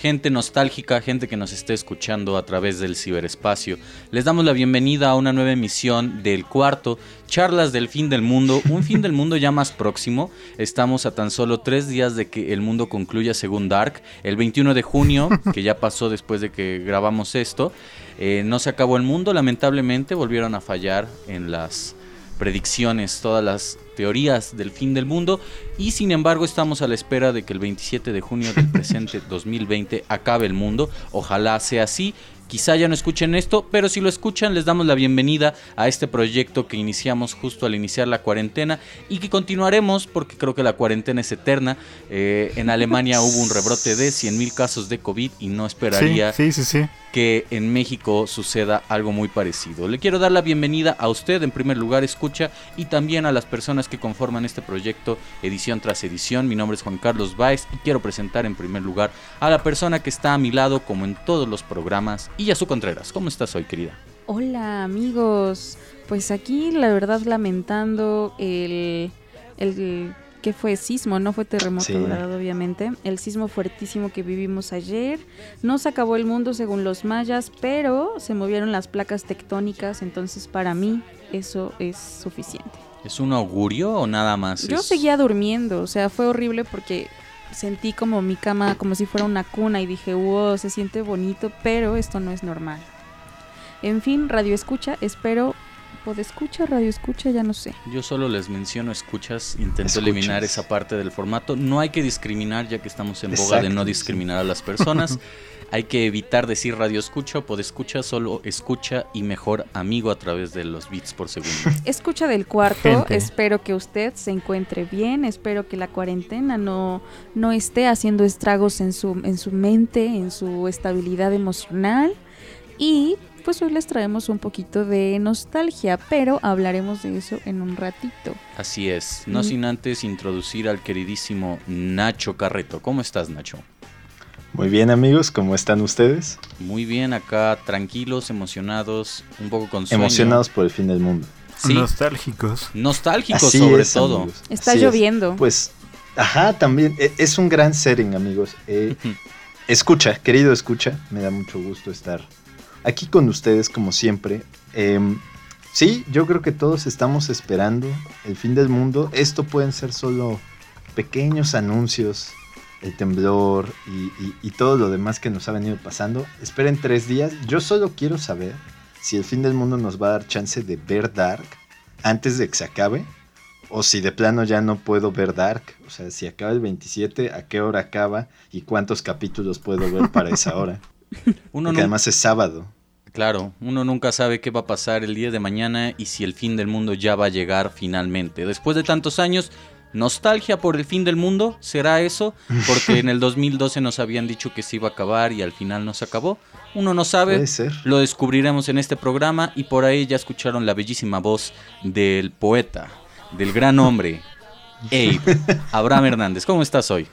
gente nostálgica, gente que nos esté escuchando a través del ciberespacio. Les damos la bienvenida a una nueva emisión del cuarto, Charlas del Fin del Mundo, un fin del mundo ya más próximo. Estamos a tan solo tres días de que el mundo concluya según Dark, el 21 de junio, que ya pasó después de que grabamos esto. Eh, no se acabó el mundo, lamentablemente volvieron a fallar en las predicciones, todas las teorías del fin del mundo y sin embargo estamos a la espera de que el 27 de junio del presente 2020 acabe el mundo. Ojalá sea así. Quizá ya no escuchen esto, pero si lo escuchan les damos la bienvenida a este proyecto que iniciamos justo al iniciar la cuarentena y que continuaremos porque creo que la cuarentena es eterna. Eh, en Alemania hubo un rebrote de 100.000 casos de COVID y no esperaría sí, sí, sí, que en México suceda algo muy parecido. Le quiero dar la bienvenida a usted en primer lugar, escucha, y también a las personas que conforman este proyecto edición tras edición. Mi nombre es Juan Carlos Baez y quiero presentar en primer lugar a la persona que está a mi lado como en todos los programas, y a su Contreras. ¿Cómo estás hoy, querida? Hola amigos, pues aquí la verdad lamentando el, el que fue sismo, no fue terremoto, obviamente. El sismo fuertísimo que vivimos ayer. No se acabó el mundo según los mayas, pero se movieron las placas tectónicas, entonces para mí eso es suficiente. ¿Es un augurio o nada más? Yo seguía durmiendo, o sea, fue horrible porque sentí como mi cama como si fuera una cuna y dije, wow, se siente bonito, pero esto no es normal. En fin, radio escucha, espero escucha, radio escucha, ya no sé. Yo solo les menciono escuchas, intento eliminar esa parte del formato. No hay que discriminar, ya que estamos en boga de no discriminar a las personas. hay que evitar decir radio escucha o escucha, solo escucha y mejor amigo a través de los bits por segundo. Escucha del cuarto, espero que usted se encuentre bien, espero que la cuarentena no, no esté haciendo estragos en su, en su mente, en su estabilidad emocional y pues hoy les traemos un poquito de nostalgia, pero hablaremos de eso en un ratito. Así es, no mm. sin antes introducir al queridísimo Nacho Carreto. ¿Cómo estás, Nacho? Muy bien amigos, ¿cómo están ustedes? Muy bien, acá tranquilos, emocionados, un poco con sueño. Emocionados por el fin del mundo. Sí. Nostálgicos. Nostálgicos sobre todo. Está lloviendo. Pues, ajá, también. E, es un gran setting, amigos. Eh, escucha, querido escucha, me da mucho gusto estar aquí con ustedes como siempre. Em, sí, yo creo que todos estamos esperando el fin del mundo. Esto pueden ser solo pequeños anuncios, el temblor y, todo lo demás que nos ha venido pasando. Esperen tres días. Yo solo quiero saber si el fin del mundo nos va a dar chance de ver Dark antes de que se acabe. O si de plano ya no puedo ver Dark. O sea, si acaba el 27, ¿a qué hora acaba? ¿Y cuántos capítulos puedo ver para esa hora? Uno Porque además es sábado. Claro, uno nunca sabe qué va a pasar el día de mañana y si el fin del mundo ya va a llegar finalmente. Después de tantos años, nostalgia por el fin del mundo, ¿será eso? Porque en el 2012 nos habían dicho que se iba a acabar y al final no se acabó. Uno no sabe, lo descubriremos en este programa y por ahí ya escucharon la bellísima voz del poeta, del gran hombre, Abe, Abraham Hernández. ¿Cómo estás hoy?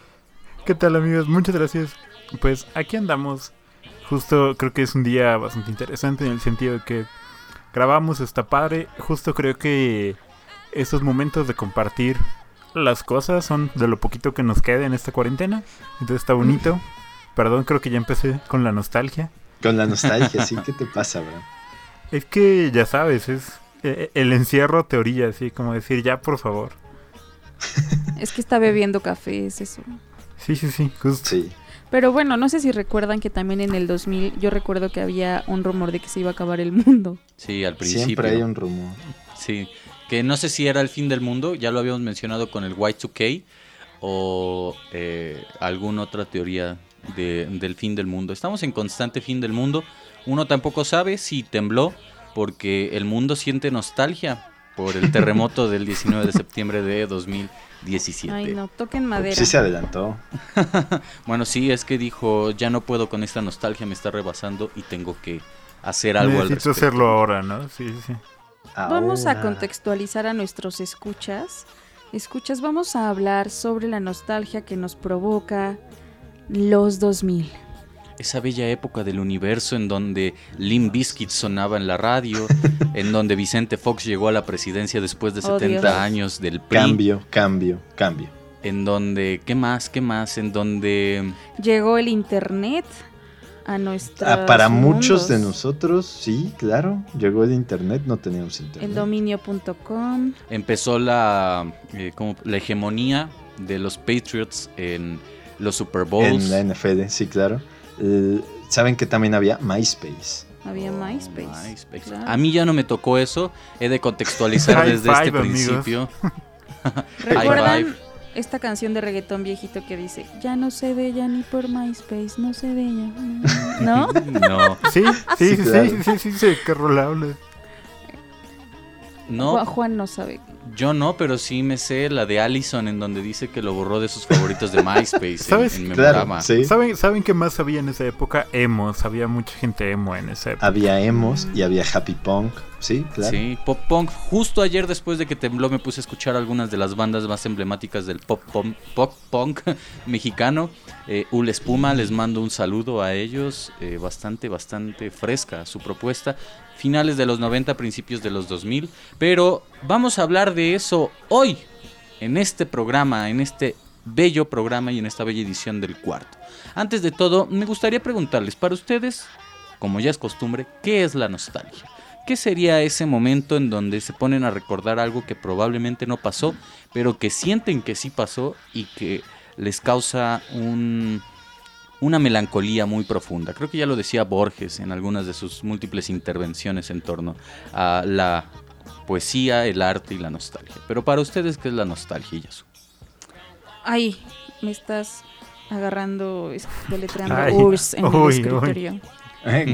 ¿Qué tal amigos? Muchas gracias. Pues aquí andamos Justo creo que es un día bastante interesante en el sentido de que grabamos, está padre. Justo creo que estos momentos de compartir las cosas son de lo poquito que nos queda en esta cuarentena. Entonces está bonito. Perdón, creo que ya empecé con la nostalgia. Con la nostalgia, sí. ¿Qué te pasa, bro? Es que ya sabes, es eh, el encierro teoría, así como decir, ya por favor. Es que está bebiendo café, es eso. Sí, sí, sí, justo. Sí. Pero bueno, no sé si recuerdan que también en el 2000 yo recuerdo que había un rumor de que se iba a acabar el mundo. Sí, al principio. Siempre hay un rumor. Sí, que no sé si era el fin del mundo, ya lo habíamos mencionado con el Y2K o eh, alguna otra teoría del fin del mundo. Estamos en constante fin del mundo. Uno tampoco sabe si tembló porque el mundo siente nostalgia por el terremoto del 19 de septiembre de 2000. 17. Ay, no, toquen madera. Sí se adelantó. bueno, sí, es que dijo, ya no puedo con esta nostalgia, me está rebasando y tengo que hacer algo al respecto. hacerlo ahora, ¿no? Sí, sí. Vamos a contextualizar a nuestros escuchas. Escuchas, vamos a hablar sobre la nostalgia que nos provoca los 2000 esa bella época del universo en donde Lim Biscuit sonaba en la radio, en donde Vicente Fox llegó a la presidencia después de 70 años del PRI. Cambio, cambio, cambio. en donde, ¿qué más? ¿Qué más? En donde... Llegó el internet a nuestra... Ah, para muchos de nosotros, sí, claro, llegó el internet, no teníamos internet. El dominio.com. Empezó la, eh, como la hegemonía de los Patriots en los Super Bowls. En la NFL, sí, claro. Eh, Saben que también había MySpace. Había MySpace. A mí ya no me tocó eso. He de contextualizar desde este principio. ¿Recuerdan esta canción de reggaetón viejito que dice, ya no sé de ella ni por MySpace, no sé de ella? ¿No? no. Sí, sí, sí, sí, sí, sí, sí, qué rolable. No. Juan no sabe. Yo no, pero sí me sé la de Allison en donde dice que lo borró de sus favoritos de MySpace ¿Sabes? en, en ¿Saben, ¿Saben qué más había en esa época? Emos, había mucha gente emo en esa época. Había emos y había happy punk, sí, claro. Sí, pop punk. Justo ayer después de que tembló me puse a escuchar algunas de las bandas más emblemáticas del pop punk, pop punk mexicano. Eh, Ul Espuma, les mando un saludo a ellos, eh, bastante, bastante fresca su propuesta finales de los 90, principios de los 2000. Pero vamos a hablar de eso hoy, en este programa, en este bello programa y en esta bella edición del cuarto. Antes de todo, me gustaría preguntarles, para ustedes, como ya es costumbre, ¿qué es la nostalgia? ¿Qué sería ese momento en donde se ponen a recordar algo que probablemente no pasó, pero que sienten que sí pasó y que les causa un, una melancolía muy profunda. Creo que ya lo decía Borges en algunas de sus múltiples intervenciones en torno a la poesía, el arte y la nostalgia. Pero para ustedes, ¿qué es la nostalgia, Yasu? Ay, me estás agarrando, deletreando Urs en el escritorio.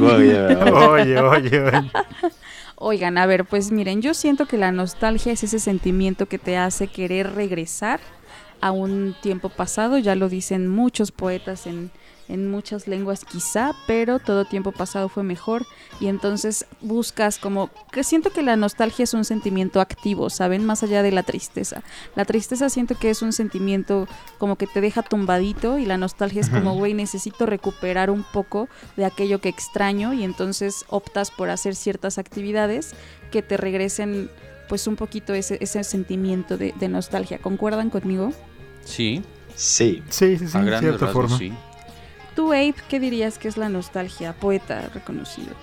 oye, oye. Oigan, a ver, pues miren, yo siento que la nostalgia es ese sentimiento que te hace querer regresar a un tiempo pasado, ya lo dicen muchos poetas en, en muchas lenguas quizá, pero todo tiempo pasado fue mejor y entonces buscas como que siento que la nostalgia es un sentimiento activo, ¿saben? Más allá de la tristeza. La tristeza siento que es un sentimiento como que te deja tumbadito y la nostalgia es como, güey, necesito recuperar un poco de aquello que extraño y entonces optas por hacer ciertas actividades que te regresen pues un poquito ese, ese sentimiento de, nostalgia. ¿Concuerdan conmigo? Sí. Sí. Sí, sí, sí. A cierta forma. sí. ¿Tú, Abe, qué dirías que es la nostalgia? Poeta reconocido.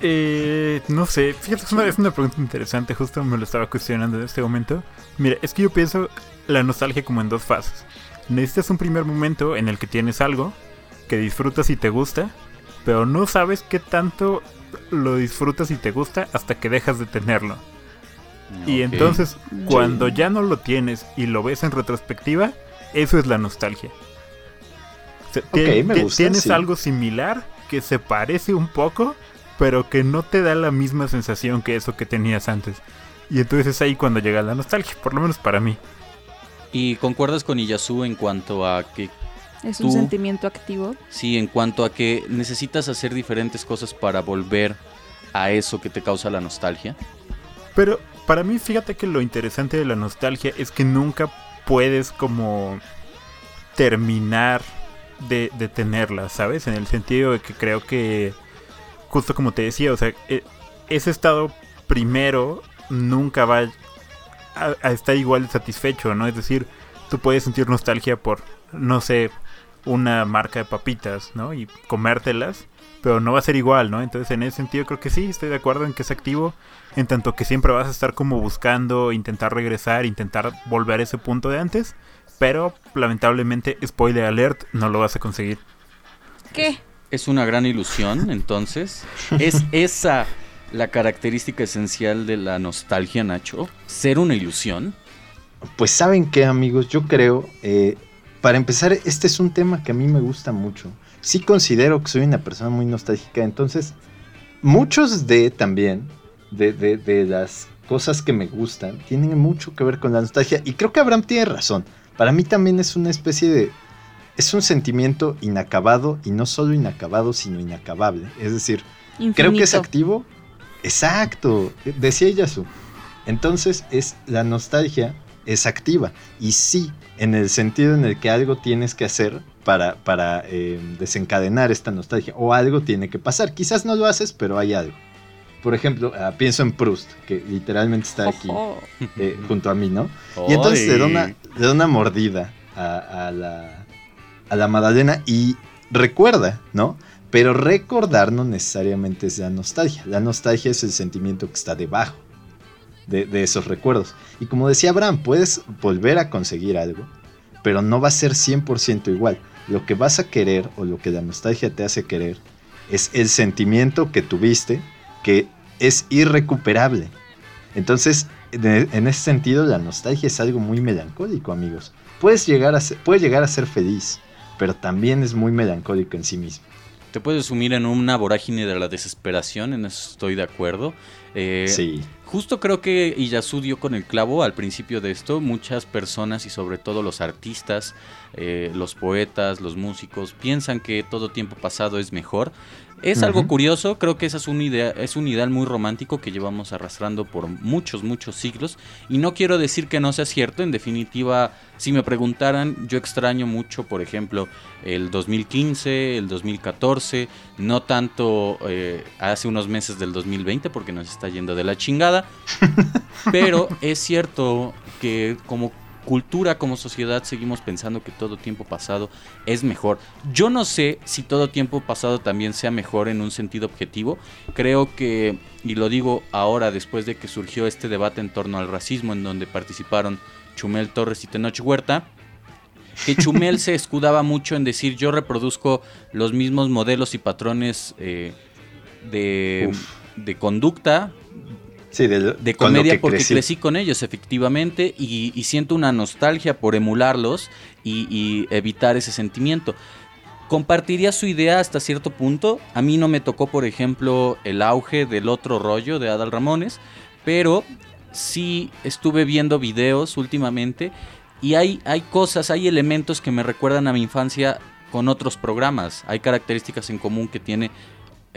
Eh, no sé, fíjate, es una, es una pregunta interesante, justo me lo estaba cuestionando en este momento. Mira, es que yo pienso la nostalgia como en dos fases. Necesitas un primer momento en el que tienes algo que disfrutas y te gusta, pero no sabes qué tanto lo disfrutas y te gusta hasta que dejas de tenerlo. Y entonces, cuando ya no lo tienes y lo ves en retrospectiva, eso es la nostalgia tienes algo similar que se parece un poco, pero que no te da la misma sensación que eso que tenías antes. Y entonces es ahí cuando llega la nostalgia, por lo menos para mí. ¿Y concuerdas con Iyasu en cuanto a que... Es un sentimiento activo. Sí, en cuanto a que necesitas hacer diferentes cosas para volver a eso que te causa la nostalgia. Pero para mí, fíjate que lo interesante de la nostalgia es que nunca puedes como terminar de, tenerla, ¿sabes? En el sentido de que creo que, justo como te decía, o sea, e, ese estado primero nunca va a, estar igual de satisfecho, ¿no? Es decir, tú puedes sentir nostalgia por, no sé, una marca de papitas, ¿no? Y comértelas, pero no va a ser igual, ¿no? Entonces, en ese sentido, creo que sí, estoy de acuerdo en que es activo, en tanto que siempre vas a estar como buscando, intentar regresar, intentar volver a ese punto de antes pero lamentablemente, spoiler alert, no lo vas a conseguir. ¿Qué? Es una gran ilusión, entonces. ¿Es esa la característica esencial de la nostalgia, Nacho? ¿Ser una ilusión? Pues saben qué, amigos, yo creo, eh, para empezar, este es un tema que a mí me gusta mucho. Sí considero que soy una persona muy nostálgica, entonces muchos de también, de, de, de las cosas que me gustan, tienen mucho que ver con la nostalgia y creo que Abraham tiene razón. Para mí también es una especie de... Es un sentimiento inacabado y no solo inacabado, sino inacabable. Es decir, creo que es activo. Exacto, decía Yasu. Entonces es la nostalgia es activa y sí, en el sentido en el que algo tienes que hacer para, para eh, desencadenar esta nostalgia o algo tiene que pasar. Quizás no lo haces, pero hay algo. Por ejemplo, ah, pienso en Proust, que literalmente está aquí eh, junto a mí, ¿no? Y entonces le da una, le da una mordida a, la, a la Madalena y recuerda, ¿no? Pero recordar no necesariamente es la nostalgia. La nostalgia es el sentimiento que está debajo de, de esos recuerdos. Y como decía Abraham, puedes volver a conseguir algo, pero no va a ser 100% igual. Lo que vas a querer o lo que la nostalgia te hace querer es el sentimiento que tuviste que es irrecuperable. Entonces, en ese sentido, la nostalgia es algo muy melancólico, amigos. Puedes llegar a ser, puede llegar a ser feliz, pero también es muy melancólico en sí mismo. Te puedes sumir en una vorágine de la desesperación, en eso estoy de acuerdo. Eh, sí. Justo creo que Iyasu dio con el clavo al principio de esto. Muchas personas y sobre todo los artistas, eh, los poetas, los músicos, piensan que todo tiempo pasado es mejor. Es algo curioso, creo que esa es un, idea, es un ideal muy romántico que llevamos arrastrando por muchos, muchos siglos. Y no quiero decir que no sea cierto, en definitiva, si me preguntaran, yo extraño mucho, por ejemplo, el 2015, el 2014, no tanto eh, hace unos meses del 2020 porque nos está yendo de la chingada. pero es cierto que como cultura, como sociedad, seguimos pensando que todo tiempo pasado es mejor. Yo no sé si todo tiempo pasado también sea mejor en un sentido objetivo. Creo que, y lo digo ahora después de que surgió este debate en torno al racismo, en donde participaron Chumel Torres y Tenoch Huerta, que Chumel se escudaba mucho en decir yo reproduzco los mismos modelos y patrones eh, de, de conducta de, comedia porque crecí. con ellos, efectivamente, y, siento una nostalgia por emularlos y, evitar ese sentimiento. Compartiría su idea hasta cierto punto. A mí no me tocó, por ejemplo, el auge del otro rollo de Adal Ramones, pero sí estuve viendo videos últimamente y hay, hay cosas, hay elementos que me recuerdan a mi infancia con otros programas. Hay características en común que tiene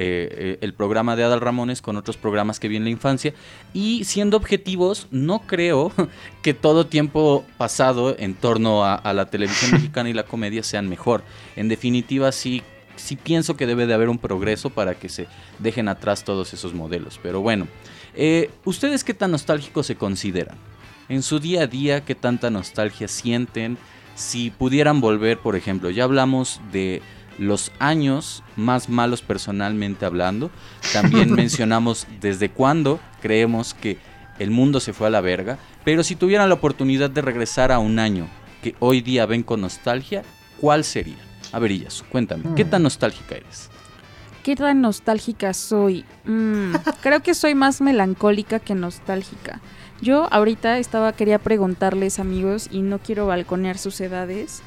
eh, eh, el programa de Adal Ramones con otros programas que vi en la infancia. Y siendo objetivos, no creo que todo tiempo pasado en torno a, la televisión mexicana y la comedia sean mejor. En definitiva, sí, sí pienso que debe de haber un progreso para que se dejen atrás todos esos modelos. Pero bueno, eh, ¿ustedes qué tan nostálgicos se consideran? En su día a día, ¿qué tanta nostalgia sienten? Si pudieran volver, por ejemplo, ya hablamos de los años más malos personalmente hablando. También mencionamos desde cuándo creemos que el mundo se fue a la verga. Pero si tuvieran la oportunidad de regresar a un año que hoy día ven con nostalgia, ¿cuál sería? A ver, Illas, cuéntame, ¿qué tan nostálgica eres? ¿Qué tan nostálgica soy? Mm, creo que soy más melancólica que nostálgica. Yo ahorita estaba, quería preguntarles amigos, y no quiero balconear sus edades,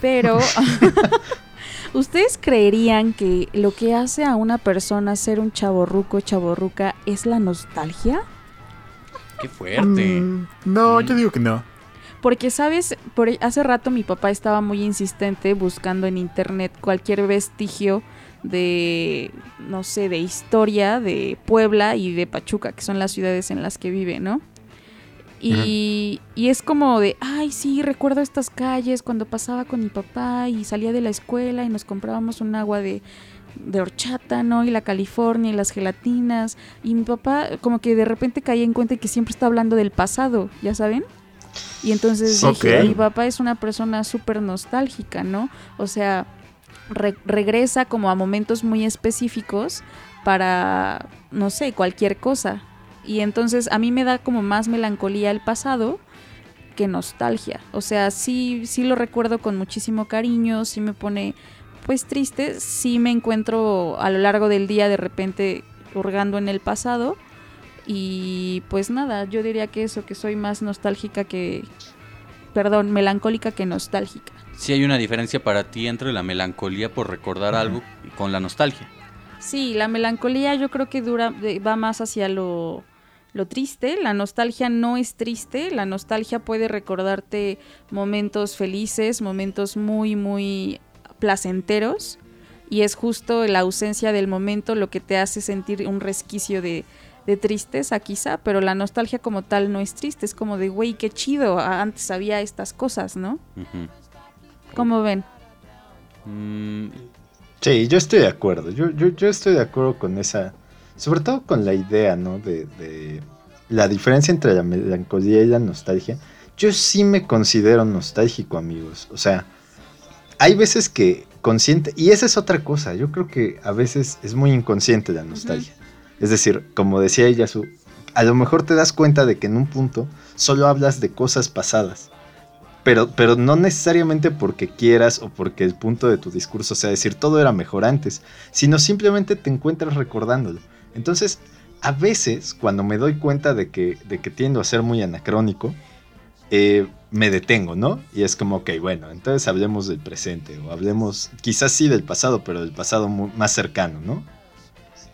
pero ¿Ustedes creerían que lo que hace a una persona ser un chaborruco, chaborruca, es la nostalgia? Qué fuerte. Mm, no, yo digo que no. Porque, ¿sabes? Por, hace rato mi papá estaba muy insistente buscando en internet cualquier vestigio de, no sé, de historia de Puebla y de Pachuca, que son las ciudades en las que vive, ¿no? Y, es como de, ay, sí, recuerdo estas calles cuando pasaba con mi papá y salía de la escuela y nos comprábamos un agua de, de horchata, ¿no? Y la California y las gelatinas. Y mi papá como que de repente caía en cuenta que siempre está hablando del pasado, ¿ya saben? Y entonces dije, mi papá es una persona súper nostálgica, ¿no? O sea, regresa como a momentos muy específicos para, no sé, cualquier cosa. Y entonces a mí me da como más melancolía el pasado que nostalgia. O sea, sí, sí lo recuerdo con muchísimo cariño, sí me pone pues triste, sí me encuentro a lo largo del día de repente hurgando en el pasado. Y pues nada, yo diría que eso, que soy más nostálgica que, perdón, melancólica que nostálgica. Sí hay una diferencia para ti entre la melancolía por recordar algo y con la nostalgia. Sí, la melancolía yo creo que dura, va más hacia lo lo triste, la nostalgia no es triste, la nostalgia puede recordarte momentos felices, momentos muy, muy placenteros, y es justo la ausencia del momento lo que te hace sentir un resquicio de, tristeza quizá, pero la nostalgia como tal no es triste, es como de, güey, qué chido, antes había estas cosas, ¿no? ¿Cómo ven? Mm. Sí, yo estoy de acuerdo, yo, yo, yo estoy de acuerdo con esa sobre todo con la idea, ¿no? De, de la diferencia entre la melancolía y la nostalgia. Yo sí me considero nostálgico, amigos. O sea, hay veces que consciente, y esa es otra cosa, yo creo que a veces es muy inconsciente la nostalgia. Es decir, como decía ella, su, a lo mejor te das cuenta de que en un punto solo hablas de cosas pasadas. Pero, pero no necesariamente porque quieras o porque el punto de tu discurso sea decir todo era mejor antes, sino simplemente te encuentras recordándolo. Entonces, a veces, cuando me doy cuenta de que, de que tiendo a ser muy anacrónico, eh, me detengo, ¿no? Y es como, ok, bueno, entonces hablemos del presente, o hablemos quizás sí del pasado, pero del pasado más cercano, ¿no?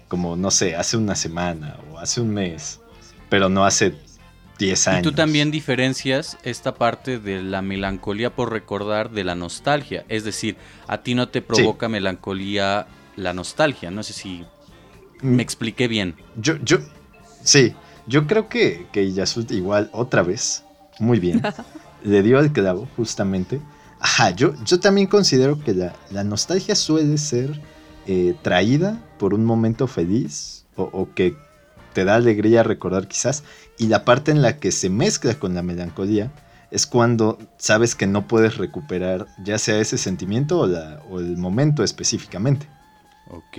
Como, no sé, hace una semana o hace un mes, pero no hace 10 años. Y tú también diferencias esta parte de la melancolía por recordar de la nostalgia, es decir, a ti no te provoca melancolía la nostalgia, no sé si. Me expliqué bien. Yo, yo, sí, yo creo que, que Yasut igual otra vez, muy bien. le dio al clavo, justamente. Ajá, yo, yo también considero que la, nostalgia suele ser eh, traída por un momento feliz o, que te da alegría recordar quizás, y la parte en la que se mezcla con la melancolía es cuando sabes que no puedes recuperar ya sea ese sentimiento o, la, o el momento específicamente. Ok,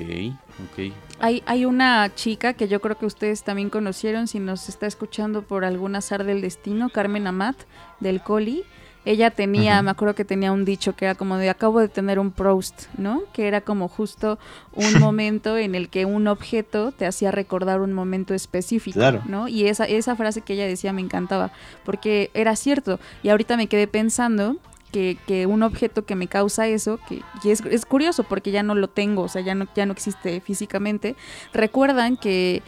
ok. Hay, hay una chica que yo creo que ustedes también conocieron, si nos está escuchando por algún azar del destino, Carmen Amat, del Coli. Ella tenía, me acuerdo que tenía un dicho que era como de acabo de tener un Proust, ¿no? Que era como justo un momento en el que un objeto te hacía recordar un momento específico, ¿no? Y esa, esa frase que ella decía me encantaba, porque era cierto. Y ahorita me quedé pensando que, un objeto que me causa eso, que y es, es, curioso porque ya no lo tengo, o sea, ya no, ya no existe físicamente. Recuerdan que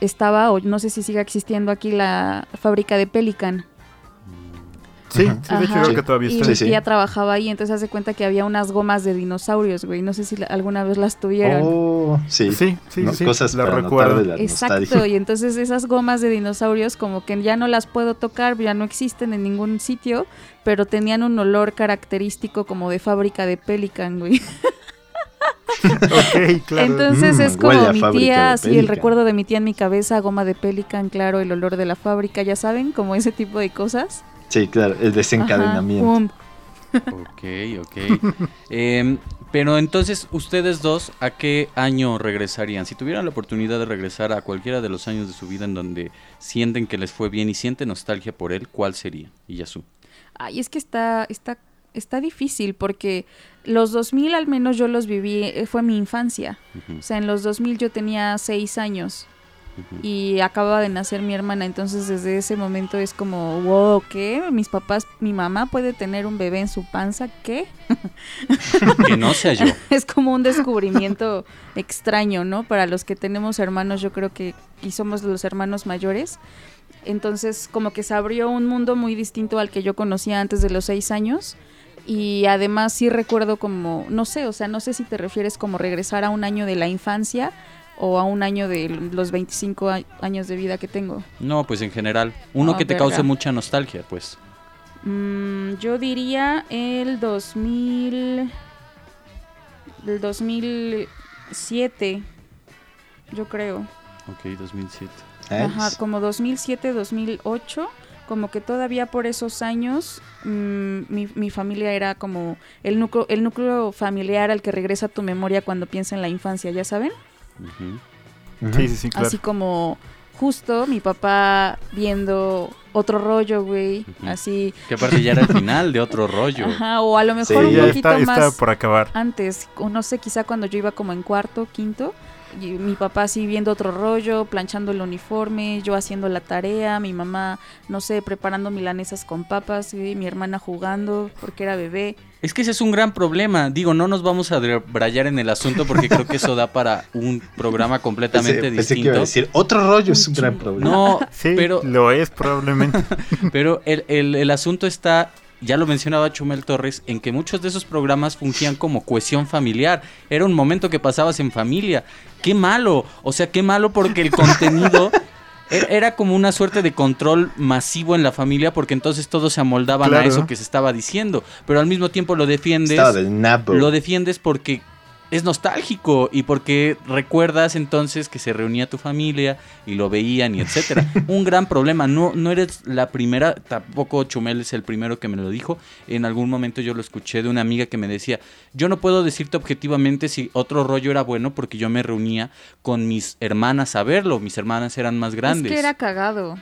estaba, o no sé si siga existiendo aquí, la fábrica de Pelican. Sí, sí, de hecho creo que todavía está. Y sí, trabajaba ahí, entonces hace cuenta que había unas gomas de dinosaurios, güey. No sé si alguna vez las tuvieron. Oh, sí. Sí, sí, sí. Cosas la recuerdo. Exacto, y entonces esas gomas de dinosaurios como que ya no las puedo tocar, ya no existen en ningún sitio, pero tenían un olor característico como de fábrica de Pelican, güey. ok, claro. Entonces es mm, como mi tía, así el recuerdo de mi tía en mi cabeza, goma de Pelican, claro, el olor de la fábrica, ya saben, como ese tipo de cosas. Sí, claro, el desencadenamiento. ok, ok. Em, pero entonces, ustedes dos, ¿a qué año regresarían? Si tuvieran la oportunidad de regresar a cualquiera de los años de su vida en donde sienten que les fue bien y sienten nostalgia por él, ¿cuál sería? Y Yasu. Ay, es que está, está, está difícil porque los 2000 al menos yo los viví, eh, fue mi infancia. O sea, en los 2000 yo tenía seis años y acaba de nacer mi hermana, entonces desde ese momento es como, wow, ¿qué? Mis papás, mi mamá puede tener un bebé en su panza, ¿qué? que no sea yo. es como un descubrimiento extraño, ¿no? Para los que tenemos hermanos, yo creo que, y somos los hermanos mayores, entonces como que se abrió un mundo muy distinto al que yo conocía antes de los seis años. Y además sí recuerdo como, no sé, o sea, no sé si te refieres como regresar a un año de la infancia, o a un año de los 25 años de vida que tengo? No, pues en general. Uno que te cause mucha nostalgia, pues. Mm, yo diría el 2000... El 2007, yo creo. Ok, 2007. Ajá, como 2007, 2008 como que todavía por esos años mm, mi, mi, familia era como el núcleo, el núcleo familiar al que regresa tu memoria cuando piensa en la infancia, ¿ya saben? Sí, sí, sí, claro. Así como justo mi papá viendo otro rollo, güey, así. Que aparte ya era el final de otro rollo. Ajá, o a lo mejor un poquito más está por acabar. antes, o no sé, quizá cuando yo iba como en cuarto, quinto, y mi papá así viendo otro rollo, planchando el uniforme, yo haciendo la tarea, mi mamá, no sé, preparando milanesas con papas, y mi hermana jugando porque era bebé. Es que ese es un gran problema. Digo, no nos vamos a brayar en el asunto porque creo que eso da para un programa completamente distinto. decir, otro rollo es un gran problema. No, sí, pero... Lo es probablemente. pero el, el, el asunto está ya lo mencionaba Chumel Torres, en que muchos de esos programas fungían como cohesión familiar. Era un momento que pasabas en familia. Qué malo. O sea, qué malo porque el contenido e-, era como una suerte de control masivo en la familia porque entonces todos se amoldaban a eso que se estaba diciendo. Pero al mismo tiempo lo defiendes. Lo defiendes porque es nostálgico y porque recuerdas entonces que se reunía tu familia y lo veían y etcétera. Un gran problema, no, no eres la primera, tampoco Chumel es el primero que me lo dijo. En algún momento yo lo escuché de una amiga que me decía, yo no puedo decirte objetivamente si otro rollo era bueno porque yo me reunía con mis hermanas a verlo, mis hermanas eran más grandes. Es que era cagado.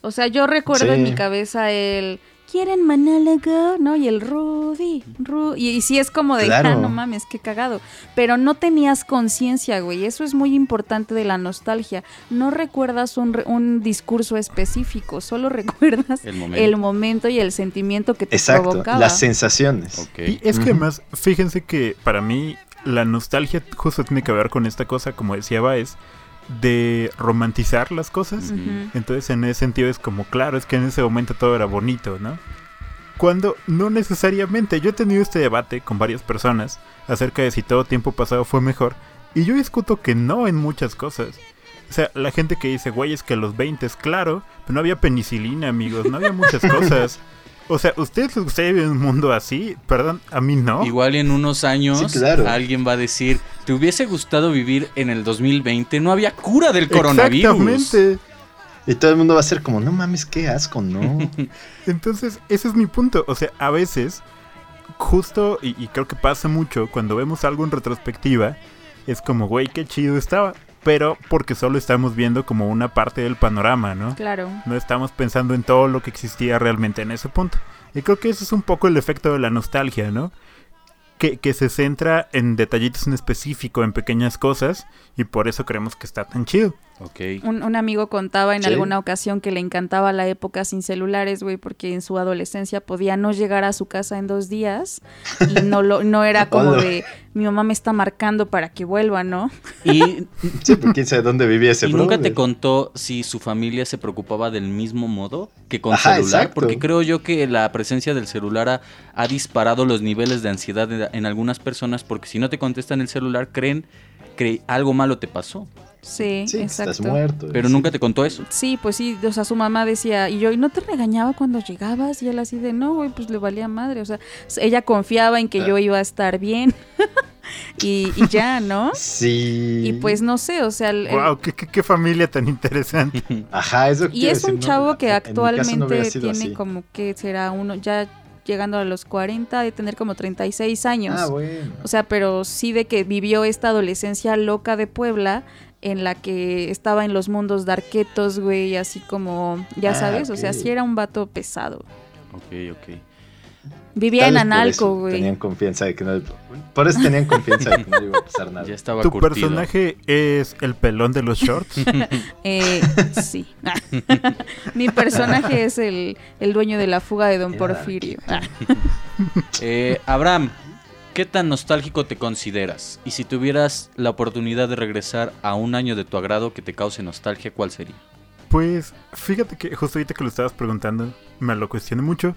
O sea, yo recuerdo en mi cabeza el quieren monólogo, ¿no? Y el Rudy, Rudy. Y, si es como de, ah, no mames, qué cagado. Pero no tenías conciencia, güey. Eso es muy importante de la nostalgia. No recuerdas un, discurso específico, solo recuerdas el momento, y el sentimiento que te Exacto, provocaba. Las sensaciones. Y es que además, fíjense que para mí la nostalgia justo tiene que ver con esta cosa, como decía Baez, de romantizar las cosas. Entonces en ese sentido es como, claro, es que en ese momento todo era bonito, ¿no? Cuando no necesariamente, yo he tenido este debate con varias personas acerca de si todo tiempo pasado fue mejor, y yo discuto que no en muchas cosas. O sea, la gente que dice, güey, es que a los 20 es claro, pero no había penicilina, amigos, no había muchas cosas. O sea, ¿ustedes les gustaría un mundo así? Perdón, a mí no. Igual en unos años alguien va a decir, ¿te hubiese gustado vivir en el 2020? No había cura del coronavirus. Exactamente. Y todo el mundo va a ser como, no mames, qué asco, ¿no? Entonces, ese es mi punto. O sea, a veces, justo, y, y creo que pasa mucho, cuando vemos algo en retrospectiva, es como, güey, qué chido estaba pero porque solo estamos viendo como una parte del panorama, ¿no? Claro. No estamos pensando en todo lo que existía realmente en ese punto. Y creo que ese es un poco el efecto de la nostalgia, ¿no? Que, que se centra en detallitos en específico, en pequeñas cosas, y por eso creemos que está tan chido. Un, amigo contaba en alguna ocasión que le encantaba la época sin celulares, güey, porque en su adolescencia podía no llegar a su casa en dos días y no lo no era como de mi mamá me está marcando para que vuelva, ¿no? Y sí, pues, quién sabe dónde vivía ese Y nunca te contó si su familia se preocupaba del mismo modo que con celular, porque creo yo que la presencia del celular ha disparado los niveles de ansiedad en algunas personas porque si no te contestan el celular creen que algo malo te pasó. Sí, exacto. Estás muerto. Pero nunca te contó eso. Sí, pues sí, o sea, su mamá decía, y yo, ¿y no te regañaba cuando llegabas? Y él así de, no, güey, pues le valía madre. O sea, ella confiaba en que yo iba a estar bien. y, ya, ¿no? Sí. Y pues no sé, o sea... wow, qué, familia tan interesante. Ajá, eso Y es un chavo que actualmente tiene como que será uno, ya llegando a los 40, de tener como 36 años. Ah, bueno. O sea, pero sí de que vivió esta adolescencia loca de Puebla en la que estaba en los mundos darquetos, güey, así como, ya ah, sabes, o sea, sí era un vato pesado. Ok, ok. Vivía en Analco, güey. Tenían confianza de que no. Por eso tenían confianza de que no iba a pasar nada. Ya estaba ¿Tu personaje es el pelón de los shorts? eh, sí. Mi personaje es el, el, dueño de la fuga de Don Porfirio. eh, Abraham, ¿Qué tan nostálgico te consideras? Y si tuvieras la oportunidad de regresar a un año de tu agrado que te cause nostalgia, ¿cuál sería? Pues fíjate que justo ahorita que lo estabas preguntando, me lo cuestioné mucho.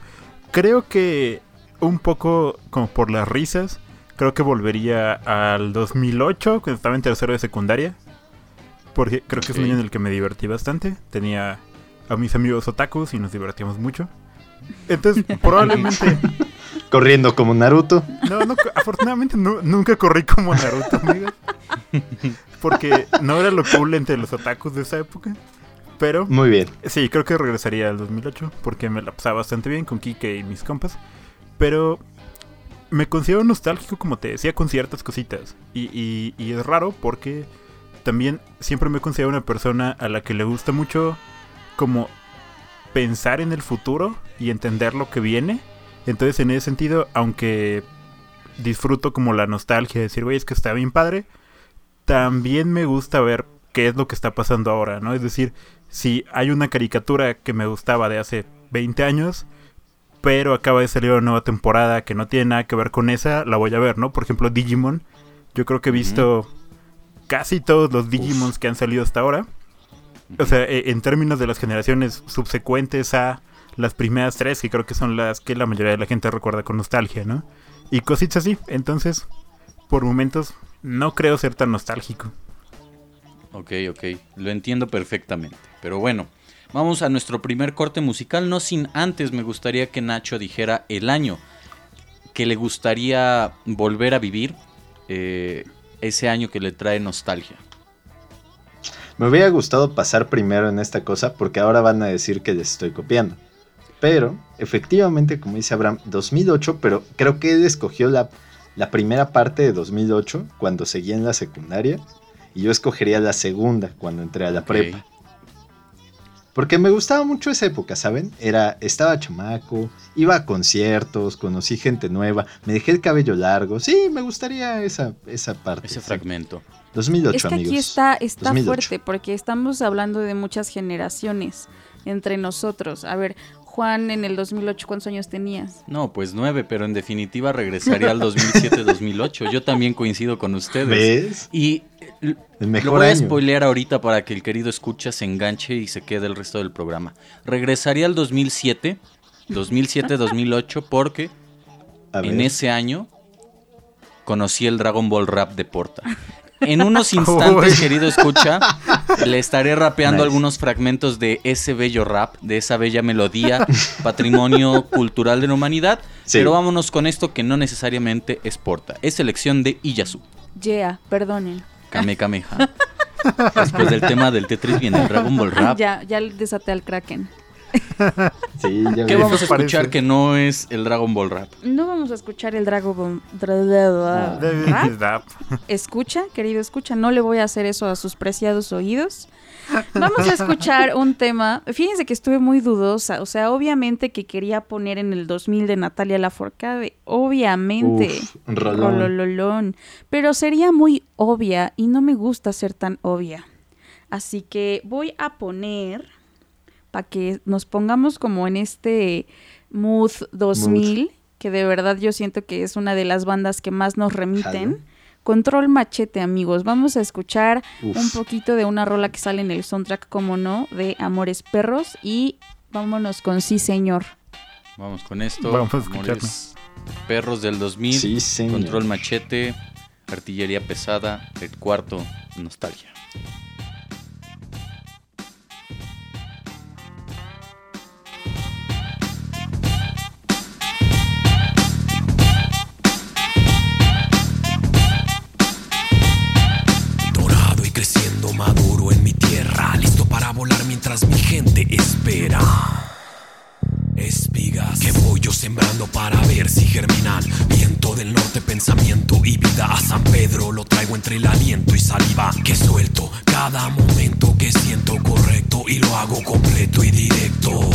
Creo que un poco como por las risas, creo que volvería al 2008, cuando estaba en tercero de secundaria. Porque creo que es un año en el que me divertí bastante. Tenía a mis amigos otakus y nos divertíamos mucho. Entonces, probablemente Corriendo como Naruto. No, no afortunadamente nunca corrí como Naruto, amigo. Porque no era lo cool entre los otakus de esa época. Pero. Muy bien. Sí, creo que regresaría al 2008. Porque me la pasaba bastante bien con Kike y mis compas. Pero. Me considero nostálgico, como te decía, con ciertas cositas. Y, y es raro porque. También siempre me considero una persona a la que le gusta mucho. Como. Pensar en el futuro y entender lo que viene entonces, en ese sentido, aunque disfruto como la nostalgia de decir, güey, es que está bien padre, también me gusta ver qué es lo que está pasando ahora, ¿no? Es decir, si hay una caricatura que me gustaba de hace 20 años, pero acaba de salir una nueva temporada que no tiene nada que ver con esa, la voy a ver, ¿no? Por ejemplo, Digimon. Yo creo que he visto casi todos los Digimons que han salido hasta ahora. O sea, e, en términos de las generaciones subsecuentes a las primeras tres, que creo que son las que la mayoría de la gente recuerda con nostalgia, ¿no? Y cositas así. Entonces, por momentos, no creo ser tan nostálgico. Ok, ok. Lo entiendo perfectamente. Pero bueno, vamos a nuestro primer corte musical. No sin antes me gustaría que Nacho dijera el año que le gustaría volver a vivir eh, ese año que le trae nostalgia? Me hubiera gustado pasar primero en esta cosa porque ahora van a decir que les estoy copiando. Pero, efectivamente, como dice Abraham, 2008, pero creo que él escogió la, la primera parte de 2008 cuando seguía en la secundaria y yo escogería la segunda cuando entré a la prepa. Porque me gustaba mucho esa época, ¿saben? Era, estaba chamaco, iba a conciertos, conocí gente nueva, me dejé el cabello largo. Sí, me gustaría esa, esa parte. Ese sí. fragmento. 2008, Es que amigos. aquí está, está 2008. fuerte porque estamos hablando de muchas generaciones entre nosotros. A ver, Juan, en el 2008, ¿cuántos años tenías? No, pues nueve, pero en definitiva regresaría al 2007-2008. Yo también coincido con ustedes. ¿Ves? Y lo voy a año. spoilear ahorita para que el querido escucha se enganche y se quede el resto del programa. Regresaría al 2007, 2007-2008, porque en ese año conocí el Dragon Ball Rap de Porta. En unos instantes, Uy. querido escucha, le estaré rapeando Nice. algunos fragmentos de ese bello rap, de esa bella melodía, patrimonio cultural de la humanidad. Sí. Pero vámonos con esto que no necesariamente es Porta. Es selección de Iyasu, Yeah, perdonen. Kame Kameha. Después del tema del Tetris viene el Dragon Ball Rap. Ya, ya desaté al Kraken. Sí, ya ¿Qué vamos a escuchar parece. que no es el Dragon Ball Rap? No vamos a escuchar el Dragon Ball Dra-. Rap. Escucha, querido escucha, no le voy a hacer eso a sus preciados oídos. Vamos a escuchar un tema. Fíjense que estuve muy dudosa. O sea, obviamente que quería poner en el 2000 de Natalia Lafourcade. Obviamente. Uf, rolón. Pero sería muy obvia y no me gusta ser tan obvia. Así que voy a poner, para que nos pongamos como en este mood 2000, que de verdad yo siento que es una de las bandas que más nos remiten. Control Machete, amigos. Vamos a escuchar Uf. un poquito de una rola que sale en el soundtrack, como no, de Amores Perros. Y vámonos con Sí, señor. Vamos con esto. Vamos a. Amores Perros del 2000. Sí, señor. Control machete, artillería pesada, el cuarto, nostalgia. Mientras mi gente espera. Espigas que voy yo sembrando para ver si germinan. Viento del norte, pensamiento y vida. A San Pedro lo traigo entre el aliento y saliva. Que suelto cada momento que siento correcto y lo hago completo y directo.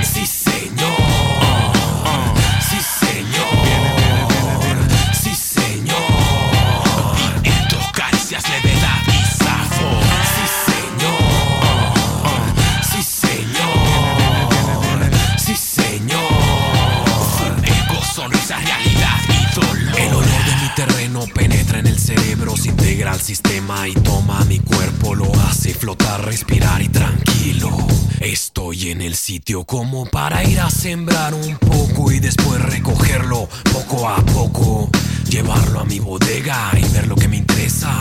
Sí, señor. Integra al sistema y toma mi cuerpo, lo hace flotar, respirar y tranquilo. Estoy en el sitio como para ir a sembrar un poco y después recogerlo poco a poco. Llevarlo a mi bodega y ver lo que me interesa.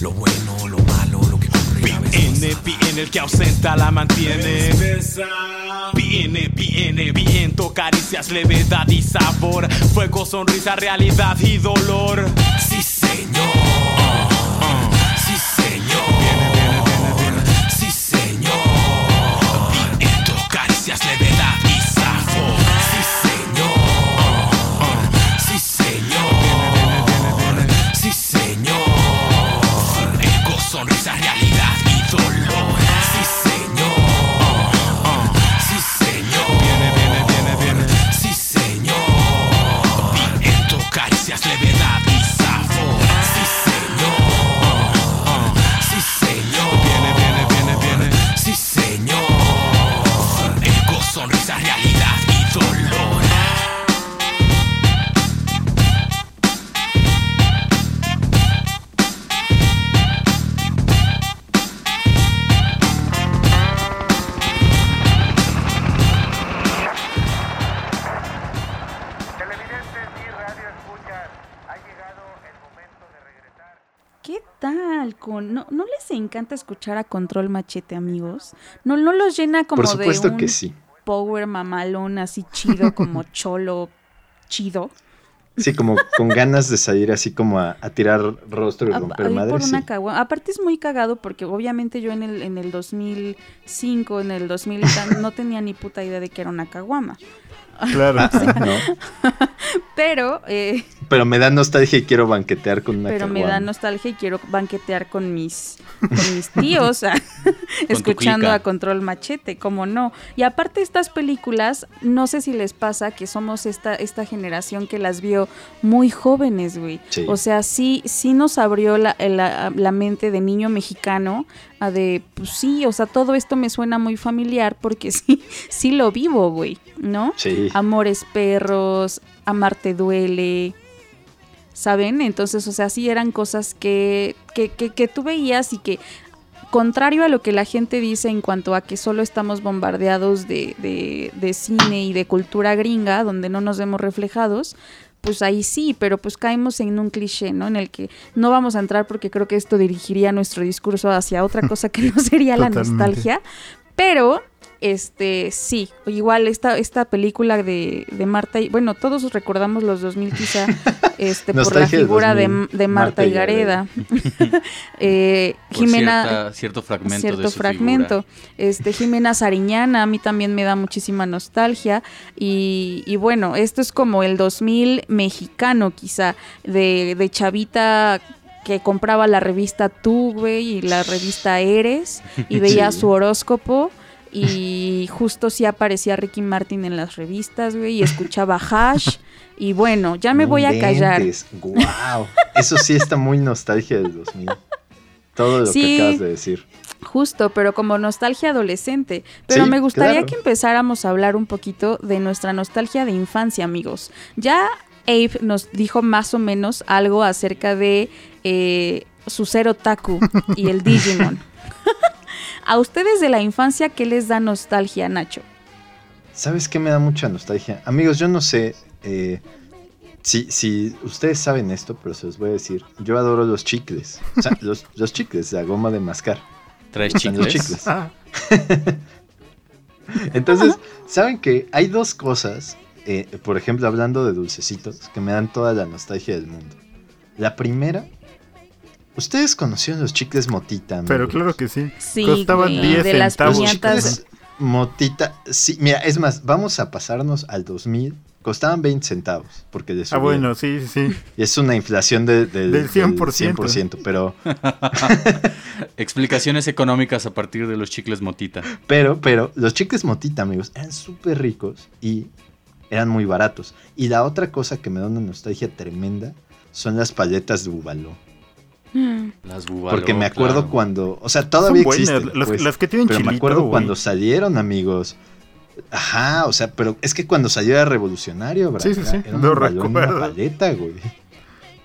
Lo bueno, lo malo, lo que veces Viene, viene el que ausenta la mantiene. Viene, viene, viento, caricias, levedad y sabor. Fuego, sonrisa, realidad y dolor. Sí, señor. Con... ¿No, ¿No les encanta escuchar a Control Machete, amigos? ¿No, no los llena como Por supuesto de un que sí. power mamalón así chido, como cholo chido? Sí, como con ganas de salir así como a, a tirar rostro y romper a madre. por sí. Aparte es muy cagado porque obviamente yo en el, en el 2005, en el 2000 y tan, no tenía ni puta idea de que era una caguama. Claro. ¿no? Pero, eh, Pero me da nostalgia y quiero banquetear con una pero me da nostalgia y quiero banquetear con mis, con mis tíos, ah, escuchando a Control Machete, como no. Y aparte estas películas, no sé si les pasa que somos esta, esta generación que las vio muy jóvenes, güey. Sí. O sea, sí, sí nos abrió la, la, la mente de niño mexicano a de, pues sí, o sea, todo esto me suena muy familiar porque sí, sí lo vivo, güey, ¿no? Sí. Amores perros, amarte duele, ¿saben? Entonces, o sea, sí eran cosas que, que, que, que tú veías y que, contrario a lo que la gente dice en cuanto a que solo estamos bombardeados de, de, de cine y de cultura gringa, donde no nos vemos reflejados, pues ahí sí, pero pues caemos en un cliché, ¿no? En el que no vamos a entrar porque creo que esto dirigiría nuestro discurso hacia otra cosa que no sería la nostalgia, pero este sí, igual esta, esta película de, de Marta y bueno, todos recordamos los 2000 quizá este por la figura de, 2000, de Marta, Marta y Gareda. Eh, Jimena cierta- cierto fragmento cierto de su fragmento. figura. Este, Jimena Sariñana, a mí también me da muchísima nostalgia. Y, y bueno, esto es como el 2000 mexicano, quizá, de, de chavita que compraba la revista Tú, güey, y la revista Eres, y veía Sí. su horóscopo. Y justo sí aparecía Ricky Martin en las revistas, güey, y escuchaba Hash. Y bueno, ya me No voy a callar. Eso sí está muy nostalgia del 2000. Todo lo Sí. que acabas de decir. Justo, pero como nostalgia adolescente. Pero Sí, me gustaría claro. que empezáramos a hablar un poquito de nuestra nostalgia de infancia, amigos. Ya Abe nos dijo más o menos algo acerca de eh, su ser otaku y el Digimon. A ustedes de la infancia, ¿qué les da nostalgia, Nacho? ¿Sabes qué me da mucha nostalgia? Amigos, yo no sé eh, si, si ustedes saben esto, pero se los voy a decir. Yo adoro los chicles. O sea, los, los chicles, la goma de mascar. ¿Traes Están los chicles? chicles. Ah, Entonces, ¿saben que hay dos cosas, eh, por ejemplo, hablando de dulcecitos, que me dan toda la nostalgia del mundo? La primera, ustedes conocieron los chicles motita, pero amigos? claro que sí. Sí, Costaban güey, 10 de las centavos. Los piñatas. chicles motita, sí, mira, es más, vamos a pasarnos al 2000. Costaban 20 centavos, porque les Ah, bueno, sí, sí, sí. Y es una inflación de- del, Del 100%. 100%, pero, Explicaciones económicas a partir de los chicles motita. pero, pero, los chicles motita, amigos, eran súper ricos y eran muy baratos. Y la otra cosa que me da una nostalgia tremenda son las paletas de Bubaló. Las Bubaló, Porque me acuerdo claro. cuando, o sea, todavía Son existen. Las, pues, las que tienen pero chilito, me acuerdo cuando salieron, amigos. Ajá, o sea, pero es que cuando salió era revolucionario, ¿verdad? Sí, sí, sí, Era un balón y una recuerdo. paleta, güey.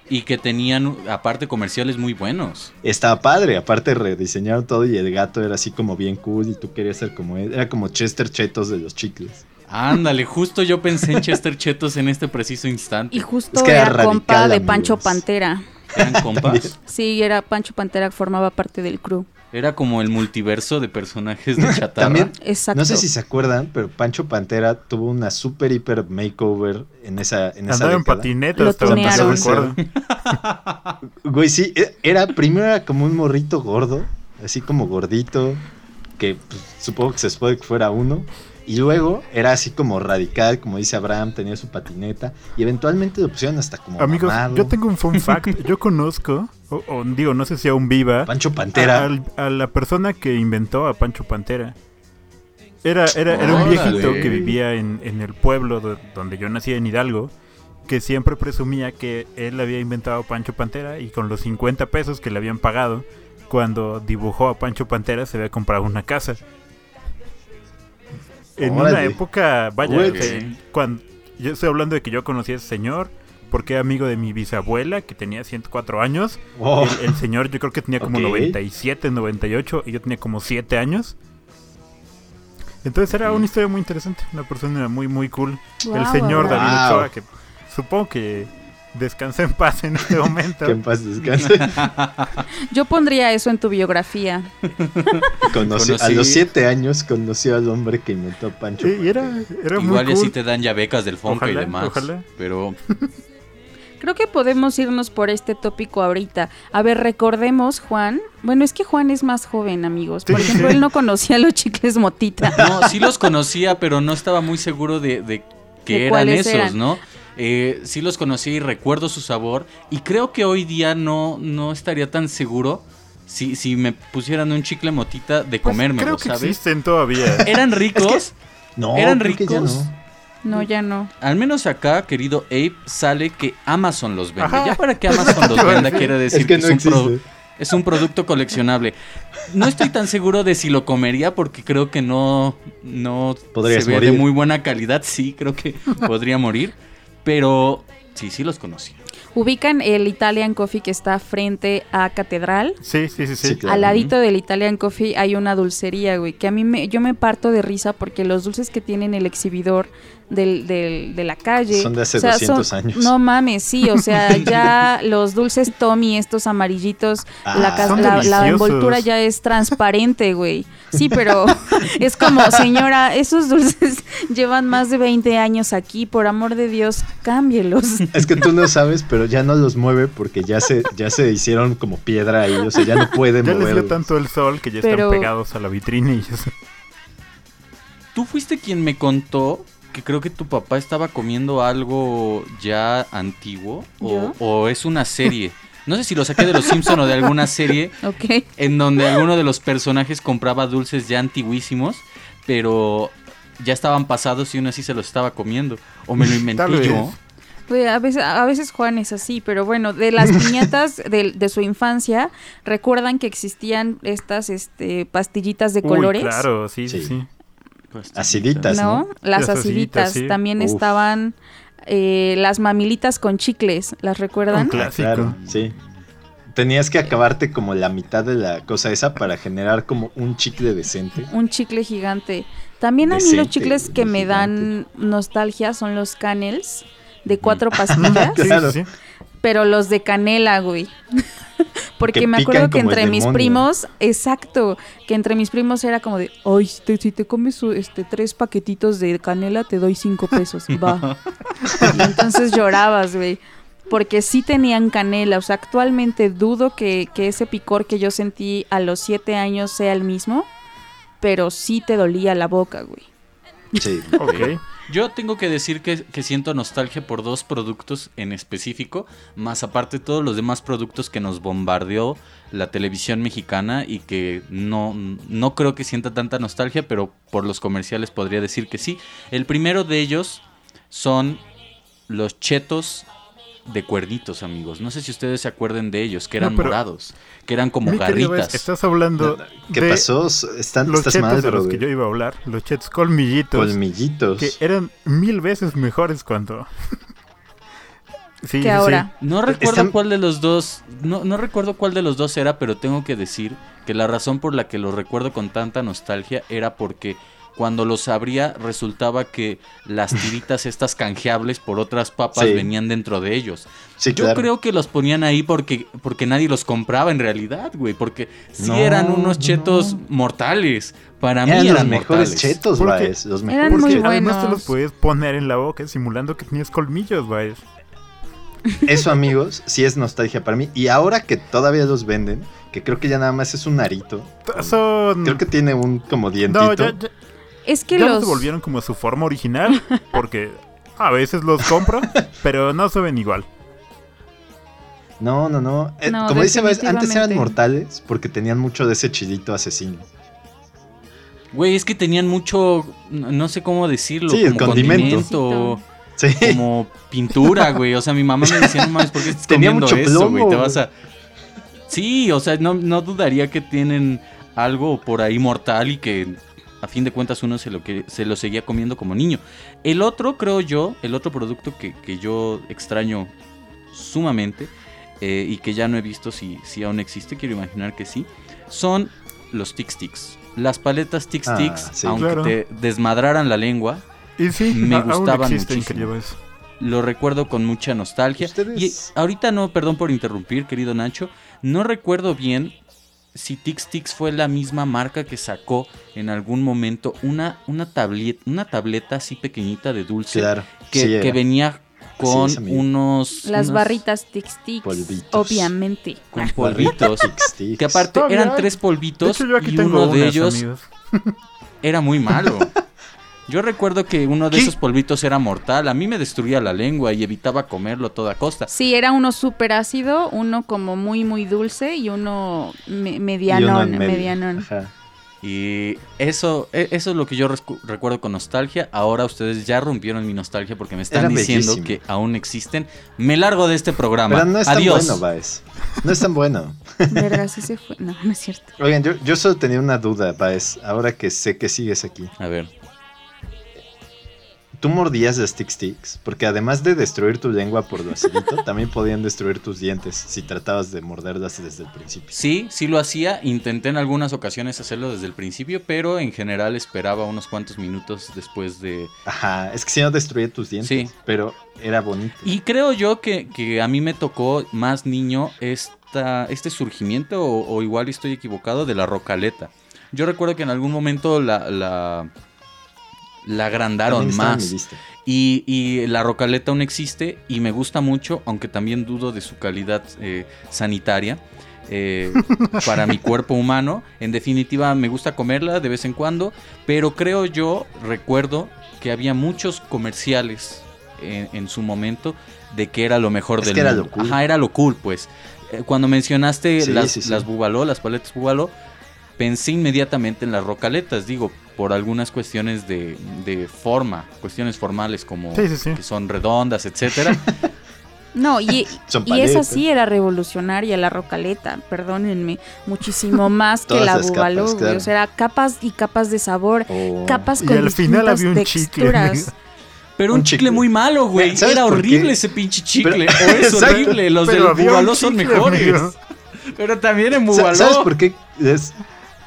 Y que tenían, aparte, comerciales muy buenos. Estaba padre, aparte rediseñaron todo y el gato era así como bien cool y tú querías ser como él. Era como Chester Chetos de los chicles. Ándale, justo yo pensé en Chester Chetos en este preciso instante. Y justo Es que era era, compa de amigos. Pancho Pantera. ¿Eran compas? Sí, era Pancho Pantera, formaba parte del crew. Era como el multiverso de personajes de chatarra. También, Exacto. no sé si se acuerdan, pero Pancho Pantera tuvo una super hiper makeover en esa, en esa Andaba en década. patineta, Lo hasta donde tunearon. recuerdo. Güey, sí, e- era primero era como un morrito gordo, así como gordito, que pues, supongo que se supone que fuera uno. Y luego era así como radical, como dice Abraham, tenía su patineta. Y eventualmente lo pusieron hasta como Amigos, mamado. yo tengo un fun fact. Yo conozco, o, o digo, no sé si aún viva, Pancho Pantera. a, la persona que inventó a Pancho Pantera. Era, era, era un viejito que vivía en, en el pueblo do- donde yo nací, en Hidalgo, que siempre presumía que él había inventado a Pancho Pantera y con los 50 pesos que le habían pagado, cuando dibujó a Pancho Pantera se había comprado una casa. En una época, vaya, eh, cuando, yo estoy hablando de que yo conocí a ese señor, porque era amigo de mi bisabuela, que tenía 104 años. Oh, El, el señor yo creo que tenía como Ok. 97, 98 y yo tenía como 7 años. Entonces era una historia muy interesante, una persona muy muy cool. el señor. David. Ochoa, que supongo que descansa en paz en este momento. que en paz descanse. Yo pondría eso en tu biografía. Conocí- a Conocí- los siete años conoció al hombre que inventó Pancho. Sí, y era, era muy Igual y así cool. te dan ya becas del Fonca y demás. ojalá. Pero Creo que podemos irnos por este tópico ahorita. A ver, recordemos, Juan. Bueno, es que Juan es más joven, amigos. Por Sí, ejemplo, él no conocía los chicles motita. no, sí los conocía, pero no estaba muy seguro de, de qué ¿De eran esos, eran? ¿no? Eh, sí los conocí y recuerdo su sabor. Y creo que hoy día no, no estaría tan seguro si, si me pusieran un chicle motita de Pues, comérmelo, creo que ¿sabes? existen todavía. Eran ricos. No, ¿Eran que ya ricos? no. No, ya no. Al menos acá, querido Abe, sale que Amazon los vende. Ajá. Ya para que Amazon los venda quiere decir Es que que, no es, un pro- es un producto coleccionable. No estoy tan seguro de si lo comería porque creo que no, no se ve morir. de muy buena calidad. Sí, creo que podría morir. Pero sí, sí los conocí. Ubican el Italian Coffee que está frente a Catedral. Sí, sí, sí, sí. Sí, claro. Al ladito del Italian Coffee hay una dulcería, güey, que a mí me, yo me parto de risa porque los dulces que tienen el exhibidor del, del- de la calle... Son de hace o sea, 200 son- años. No mames, sí, o sea, ya los dulces Tommy, estos amarillitos, Ah, la, la- envoltura ya es transparente, güey. Sí, pero es como, señora, esos dulces llevan más de 20 años aquí, por amor de Dios, cámbielos. Es que tú no sabes, pero ya no los mueve porque ya se, ya se hicieron como piedra ahí, o sea, ya no pueden Ya les dio moverlos. tanto el sol que ya Pero- están pegados a la vitrina y eso. Tú fuiste quien me contó creo que tu papá estaba comiendo algo ya antiguo o, es una serie. No sé si lo saqué de los Simpson o de alguna serie en donde alguno de los personajes compraba dulces ya antiguísimos, pero ya estaban pasados y uno así se los estaba comiendo. O me lo inventé yo. Pues, a, veces, a veces Juan es así, pero bueno, de las piñatas de, de su infancia, ¿recuerdan que existían estas este, pastillitas de Uy, colores? claro, sí, sí, Sí. Aciditas, ¿no? ¿No? Las Las aciditas. aciditas, sí. También Uf. estaban eh, las mamilitas con chicles, ¿las recuerdan? Un clásico. Claro, sí. Tenías que acabarte como la mitad de la cosa esa para generar como un chicle decente. Un chicle gigante. También a mí los chicles que me dan nostalgia son los canels de cuatro pastillas, Claro. sí, sí. Pero los de canela, güey. Porque Que me acuerdo que entre mis demonio. primos, exacto, que entre mis primos era como de, ay, si te, si te comes este, tres paquetitos de canela, te doy cinco pesos, va. Y entonces llorabas, güey. Porque sí tenían canela, o sea, actualmente dudo que, que ese picor que yo sentí a los siete años sea el mismo, pero sí te dolía la boca, güey. Sí. Ok. Yo tengo que decir que, que siento nostalgia por dos productos en específico, más aparte todos los demás productos que nos bombardeó la televisión mexicana y que no, no creo que sienta tanta nostalgia, pero por los comerciales podría decir que sí. El primero de ellos son los chetos de cuernitos, amigos. No sé si ustedes se acuerden de ellos, que eran No, morados, que eran como garritas. estás hablando ¿Qué de pasó? Están, los estás chetos mal, de los bro. que yo iba a hablar, los chetos colmillitos, Colmillitos. que eran mil veces mejores cuando... sí, que sí. ahora. No recuerdo Están- cuál de los dos, no, no recuerdo cuál de los dos era, pero tengo que decir que la razón por la que los recuerdo con tanta nostalgia era porque cuando los abría resultaba que las tiritas estas canjeables por otras papas Sí. venían dentro de ellos. Sí, Yo claro. creo que los ponían ahí porque, porque nadie los compraba en realidad, güey, porque sí No, eran unos no. chetos mortales. Para mí eran eran, los mejores mortales. chetos, Baez. Los Eran mejores muy Porque chetos. además te los buenos. puedes poner en la boca simulando que tenías colmillos, vaya. Eso, amigos, sí es nostalgia para mí. Y ahora que todavía los venden, que creo que ya nada más es un arito. Son... Creo que tiene un como dientito. No, ya, ya, Es que ya no los... se volvieron como a su forma original, porque a veces los compro, pero no saben igual. No, no, no. Eh, No, como dice antes eran mortales porque tenían mucho de ese chilito asesino. Güey, es que tenían mucho, no sé cómo decirlo, Sí, el como condimento. condimento. Sí. como pintura, güey. O sea, mi mamá me decía, no mames, ¿por qué estás Tenía comiendo mucho eso, güey? Te vas a... Sí, o sea, no, no dudaría que tienen algo por ahí mortal y que a fin de cuentas uno se lo, que, se lo seguía comiendo como niño. El otro, creo yo, el otro producto que, que yo extraño sumamente eh, y que ya no he visto si, si aún existe, quiero imaginar que sí, son los Tic Tics. Las paletas Tic Ah, Tics, sí. aunque Claro. te desmadraran la lengua, Y sí, Me a- aún gustaban muchísimo. Bess. lo recuerdo con mucha nostalgia. Y ahorita no, perdón por interrumpir, querido Nacho, no recuerdo bien si Tix Tix fue la misma marca que sacó en algún momento una, una, tableta, una tableta así pequeñita de dulce que, venía con unos... Las barritas Tix Tix, obviamente. Con polvitos. que aparte eran tres polvitos y uno de ellos era muy malo. Yo recuerdo que uno de esos polvitos era mortal. A mí me destruía la lengua y evitaba comerlo a toda costa. Sí, era uno súper ácido, uno como muy, muy dulce y uno medianón. Y medianón. Y eso, e, eso es lo que yo recuerdo con nostalgia. Ahora ustedes ya rompieron mi nostalgia porque me están diciendo que aún existen. Me largo de este programa. Pero no es tan bueno, Baez. No es tan bueno. Verga, sí se fue. No, no es cierto. Oigan, yo, yo solo tenía una duda, Baez, ahora que sé que sigues aquí. A ver tú mordías las Tic Sticks, porque además de destruir tu lengua por lo acidito, también podían destruir tus dientes si tratabas de morderlas desde el principio. Sí, sí lo hacía. Intenté en algunas ocasiones hacerlo desde el principio, pero en general esperaba unos cuantos minutos después de. Ajá, es que si no destruía tus dientes. Sí. Pero era bonito. Y creo yo que, a mí me tocó más niño esta, este surgimiento, o, igual estoy equivocado, de la rocaleta. Yo recuerdo que en algún momento la la agrandaron más. Y, la rocaleta aún existe y me gusta mucho, aunque también dudo de su calidad eh, sanitaria. Eh, para mi cuerpo humano. En definitiva, me gusta comerla de vez en cuando, pero creo yo, recuerdo que había muchos comerciales en, su momento de que era lo mejor del mundo. Era lo cool. Ajá, era lo cool, pues. Eh, cuando mencionaste las, las bubaló, las paletas bubaló, pensé inmediatamente en las rocaletas. Digo, por algunas cuestiones de, forma, cuestiones formales como que son redondas, etcétera. No, y, y esa sí era revolucionaria, la rocaleta, perdónenme, muchísimo más que la bubaló, O sea, capas y capas de sabor, oh. capas con y al final había un texturas. Pero un, chicle. muy malo, güey. Era horrible ese pinche chicle. o es horrible. Los del bubaló son mejores. Pero también en bubaló. ¿Sabes por qué? Es,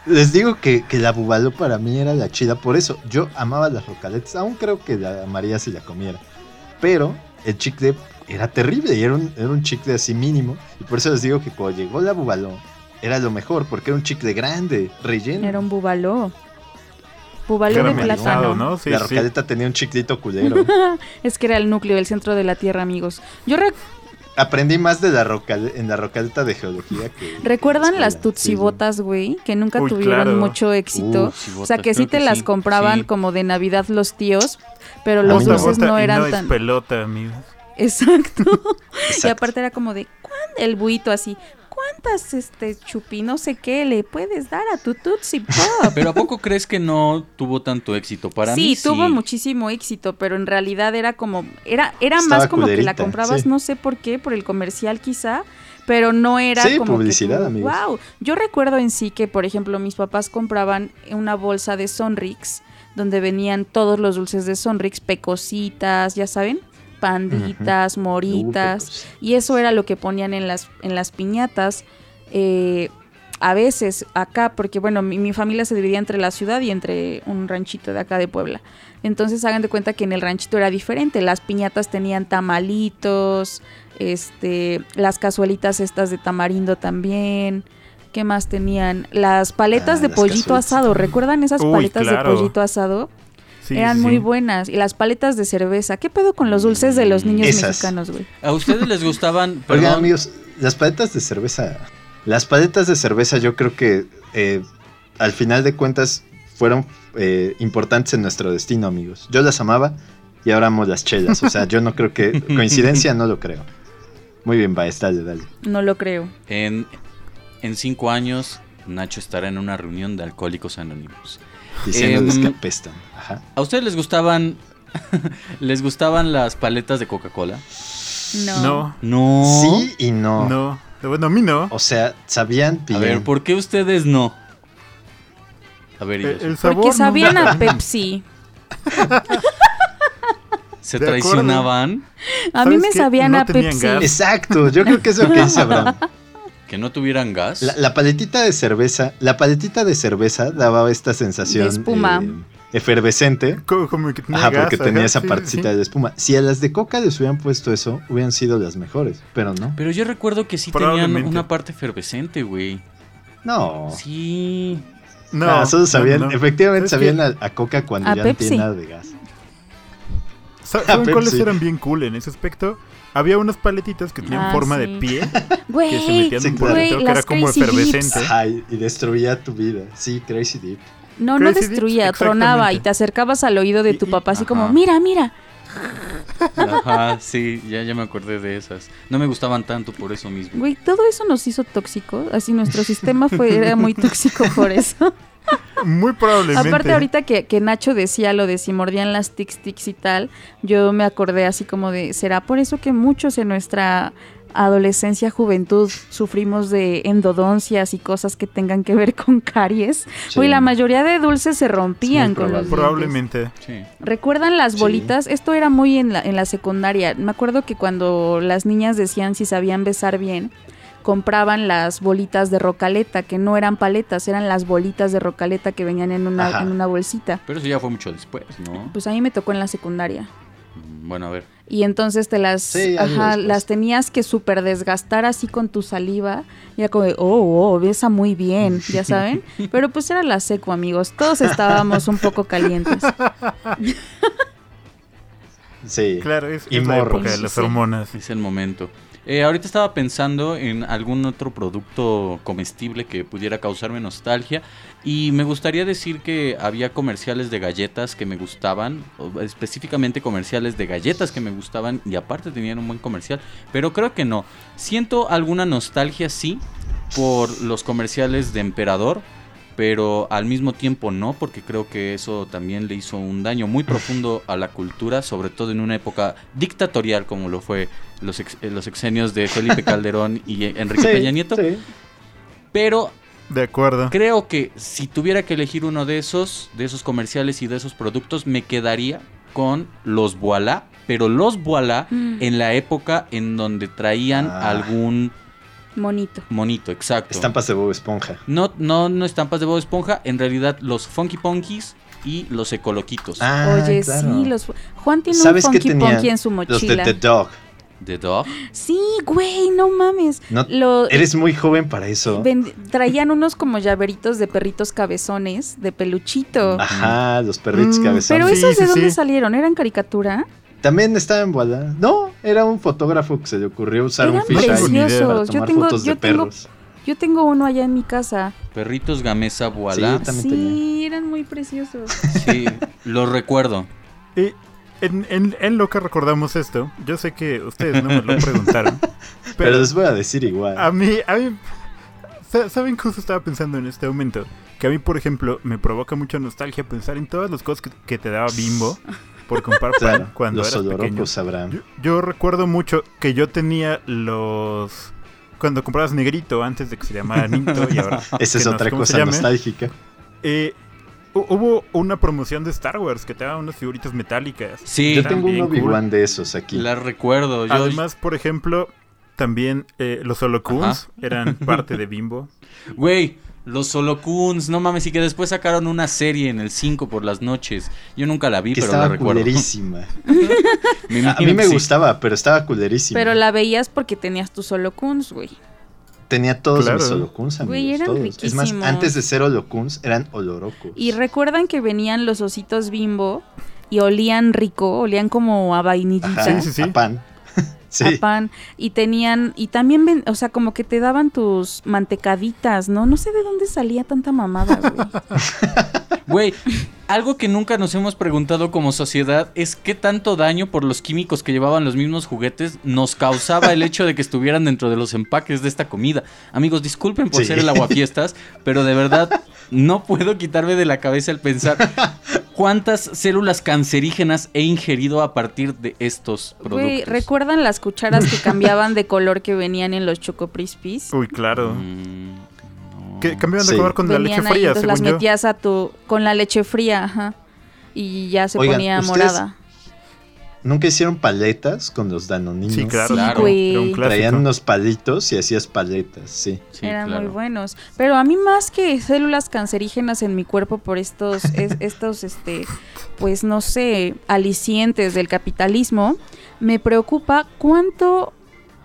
les digo que, la bubaló para mí era la chida. Por eso yo amaba las rocaletas. Aún creo que la María se la comiera. Pero el chicle era terrible y era un, era un chicle así mínimo. Y por eso les digo que cuando llegó la bubaló era lo mejor porque era un chicle grande, relleno. Era un bubaló. Bubaló de plátano. ¿no? la rocaleta tenía un chiclito culero. es que era el núcleo, el centro de la tierra, amigos. Yo recuerdo aprendí más de la en la rocaleta de geología que... ¿Recuerdan las tutsibotas, güey? Que nunca tuvieron mucho éxito. o sea, que sí te las compraban como de Navidad los tíos, pero los dulces no eran no tan... pelota, amigos. Exacto. Y aparte era como de, ¿cuándo? El buito así, ¿cuántas este chupi no sé qué le puedes dar a tu Tutsi Pop? Pero ¿a poco crees que no tuvo tanto éxito para sí, mí? Sí, tuvo muchísimo éxito, pero en realidad era como era era más como que la comprabas no sé por qué, por el comercial quizá, pero no era sí, como publicidad, que, wow. Yo recuerdo en sí que, por ejemplo, mis papás compraban una bolsa de Sonrix donde venían todos los dulces de Sonrix, pecositas, ya saben panditas, moritas, y eso era lo que ponían en las, en las piñatas. Eh, a veces acá, porque bueno, mi, familia se dividía entre la ciudad y entre un ranchito de acá de Puebla. Entonces hagan de cuenta que en el ranchito era diferente. Las piñatas tenían tamalitos, este, las cazuelitas estas de tamarindo también. ¿Qué más tenían? Las paletas ah, de pollito asado. ¿Recuerdan esas paletas de pollito asado? Eran muy buenas. Y las paletas de cerveza. ¿Qué pedo con los dulces de los niños mexicanos, güey? ¿A ustedes les gustaban? Oigan, amigos, las paletas de cerveza. Las paletas de cerveza, yo creo que eh, al final de cuentas fueron eh, importantes en nuestro destino, amigos. Yo las amaba y ahora amo las chelas. O sea, yo no creo que. Coincidencia, no lo creo. Muy bien, va, dale, dale. No lo creo. En, en cinco años, Nacho estará en una reunión de alcohólicos anónimos. Diciéndoles em, que apestan. ¿A ustedes les gustaban les gustaban las paletas de Coca-Cola? No. no. Sí y no. No. Bueno, a mí no. O sea, sabían bien. A ver, ¿por qué ustedes no? A ver, el, Porque sabían a Pepsi. ¿Se traicionaban? A mí me sabían a Pepsi. Exacto, yo creo que es lo que dice Abraham. Que no tuvieran gas. La, paletita de cerveza, la paletita de cerveza daba esta sensación. De espuma. efervescente. Como, que tenía Ajá, porque tenía esa partecita de espuma. Si a las de coca les hubieran puesto eso, hubieran sido las mejores, pero no. Pero yo recuerdo que sí tenían una parte efervescente, güey. No. Sí. No, ah, solo sabían, efectivamente sabían a, coca cuando ya no tiene nada de gas. ¿Saben cuáles eran bien cool en ese aspecto? Había unas paletitas que tenían ah, forma de pie que se metían en un que era como efervescente. y destruía tu vida. Sí, Crazy Deep. No, no destruía, tronaba y te acercabas al oído de tu papá así como, mira, mira. Ajá, sí, ya, ya me acordé de esas. No me gustaban tanto por eso mismo. Güey, todo eso nos hizo tóxicos. Así nuestro sistema fue, era muy tóxico por eso. Muy probablemente. Aparte, ahorita que, que, Nacho decía lo de si mordían las tics tics y tal, yo me acordé así como de, ¿será por eso que muchos en nuestra adolescencia, juventud, sufrimos de endodoncias y cosas que tengan que ver con caries. Y la mayoría de dulces se rompían con los Probablemente. ¿Recuerdan las bolitas? Esto era muy en la, en la secundaria. Me acuerdo que cuando las niñas decían si sabían besar bien, compraban las bolitas de rocaleta, que no eran paletas, eran las bolitas de rocaleta que venían en una, en una bolsita. Pero eso ya fue mucho después, ¿no? Pues a mí me tocó en la secundaria. Mm, bueno, a ver. Y entonces te las, ajá, las tenías que súper desgastar así con tu saliva. Y era como de, oh, oh, besa muy bien, ya saben. Pero pues era la seco, amigos. Todos estábamos un poco calientes. Sí. Claro, es, es la época de las hormonas. Es el momento. Eh, ahorita estaba pensando en algún otro producto comestible que pudiera causarme nostalgia y me gustaría decir que había comerciales de galletas que me gustaban, específicamente comerciales de galletas que me gustaban y aparte tenían un buen comercial, pero creo que no. Siento alguna nostalgia sí por los comerciales de Emperador pero al mismo tiempo no, porque creo que eso también le hizo un daño muy profundo a la cultura, sobre todo en una época dictatorial como lo fue los, los exenios de Felipe Calderón y Enrique Peña Nieto. Pero de acuerdo. Creo que si tuviera que elegir uno de esos, de esos comerciales y de esos productos, me quedaría con los Voilà, pero los Voilà mm. en la época en donde traían ah. algún Monito. Monito, exacto. Estampas de Bob Esponja. No, no, no estampas de Bob Esponja. En realidad, los Funky Punkies y los Ecoloquitos. Ah, Oye, sí, los. Juan tiene un Funky Punky en su mochila. Los de The Dog. ¿The Dog? Sí, güey, no mames. eres muy joven para eso. traían unos como llaveritos de perritos cabezones, de peluchito. Ajá, los perritos mm, cabezones. Pero esos de dónde salieron, ¿eran caricatura? También estaba en Voilà. No, era un fotógrafo que se le ocurrió usar un fisheye para tomar yo tengo, fotos de perros. yo tengo uno allá en mi casa. Perritos Gamesa Voilà. Sí, eran muy preciosos. Sí, los recuerdo. Y en, en, lo que recordamos esto, yo sé que ustedes no me lo preguntaron. pero, les voy a decir igual. A mí, a mí, ¿saben justo estaba pensando en este momento? Que a mí, por ejemplo, me provoca mucha nostalgia pensar en todas las cosas que, que te daba Bimbo por comprar pan cuando los eras pequeño. sabrán. Yo, recuerdo mucho que yo tenía los cuando comprabas negrito antes de que se llamara Ninto y ahora esa es otra cosa nostálgica. Eh, hubo una promoción de Star Wars que te daban unas figuritas metálicas. Sí, yo tengo un Obi-Wan de esos aquí. La recuerdo. Además, por ejemplo, también eh, los Holocuns eran parte de Bimbo. Güey, los Holocuns, no mames, y que después sacaron una serie en el 5 por las noches. Yo nunca la vi, pero la recuerdo. Culerísima. a mí me gustaba, pero estaba culerísima. Pero la veías porque tenías tus Holocuns, güey. Tenía todos mis Holocuns, amigos. Güey, eran todos. Es más, antes de ser Holocuns, eran Olorocos. Y recuerdan que venían los ositos bimbo y olían rico, olían como a vainillita. sí, sí, A pan a pan y tenían y también o sea como que te daban tus mantecaditas no no sé de dónde salía tanta mamada güey. Algo que nunca nos hemos preguntado como sociedad es qué tanto daño por los químicos que llevaban los mismos juguetes nos causaba el hecho de que estuvieran dentro de los empaques de esta comida. Amigos, disculpen por ser el aguafiestas, pero de verdad no puedo quitarme de la cabeza el pensar cuántas células cancerígenas he ingerido a partir de estos productos. ¿recuerdan las cucharas que cambiaban de color que venían en los Choco Uy, claro. Mm, que cambiaban de color con la leche fría, ahí, las metías a tu con la leche fría, ajá. Y ya se ponía morada. ¿Nunca hicieron paletas con los danoninos? Sí, claro. Claro. Era un. Traían unos palitos y hacías paletas, sí. Sí, Eran claro. muy buenos. Pero a mí más que células cancerígenas en mi cuerpo por estos, es- estos, este, pues no sé, alicientes del capitalismo, me preocupa cuánto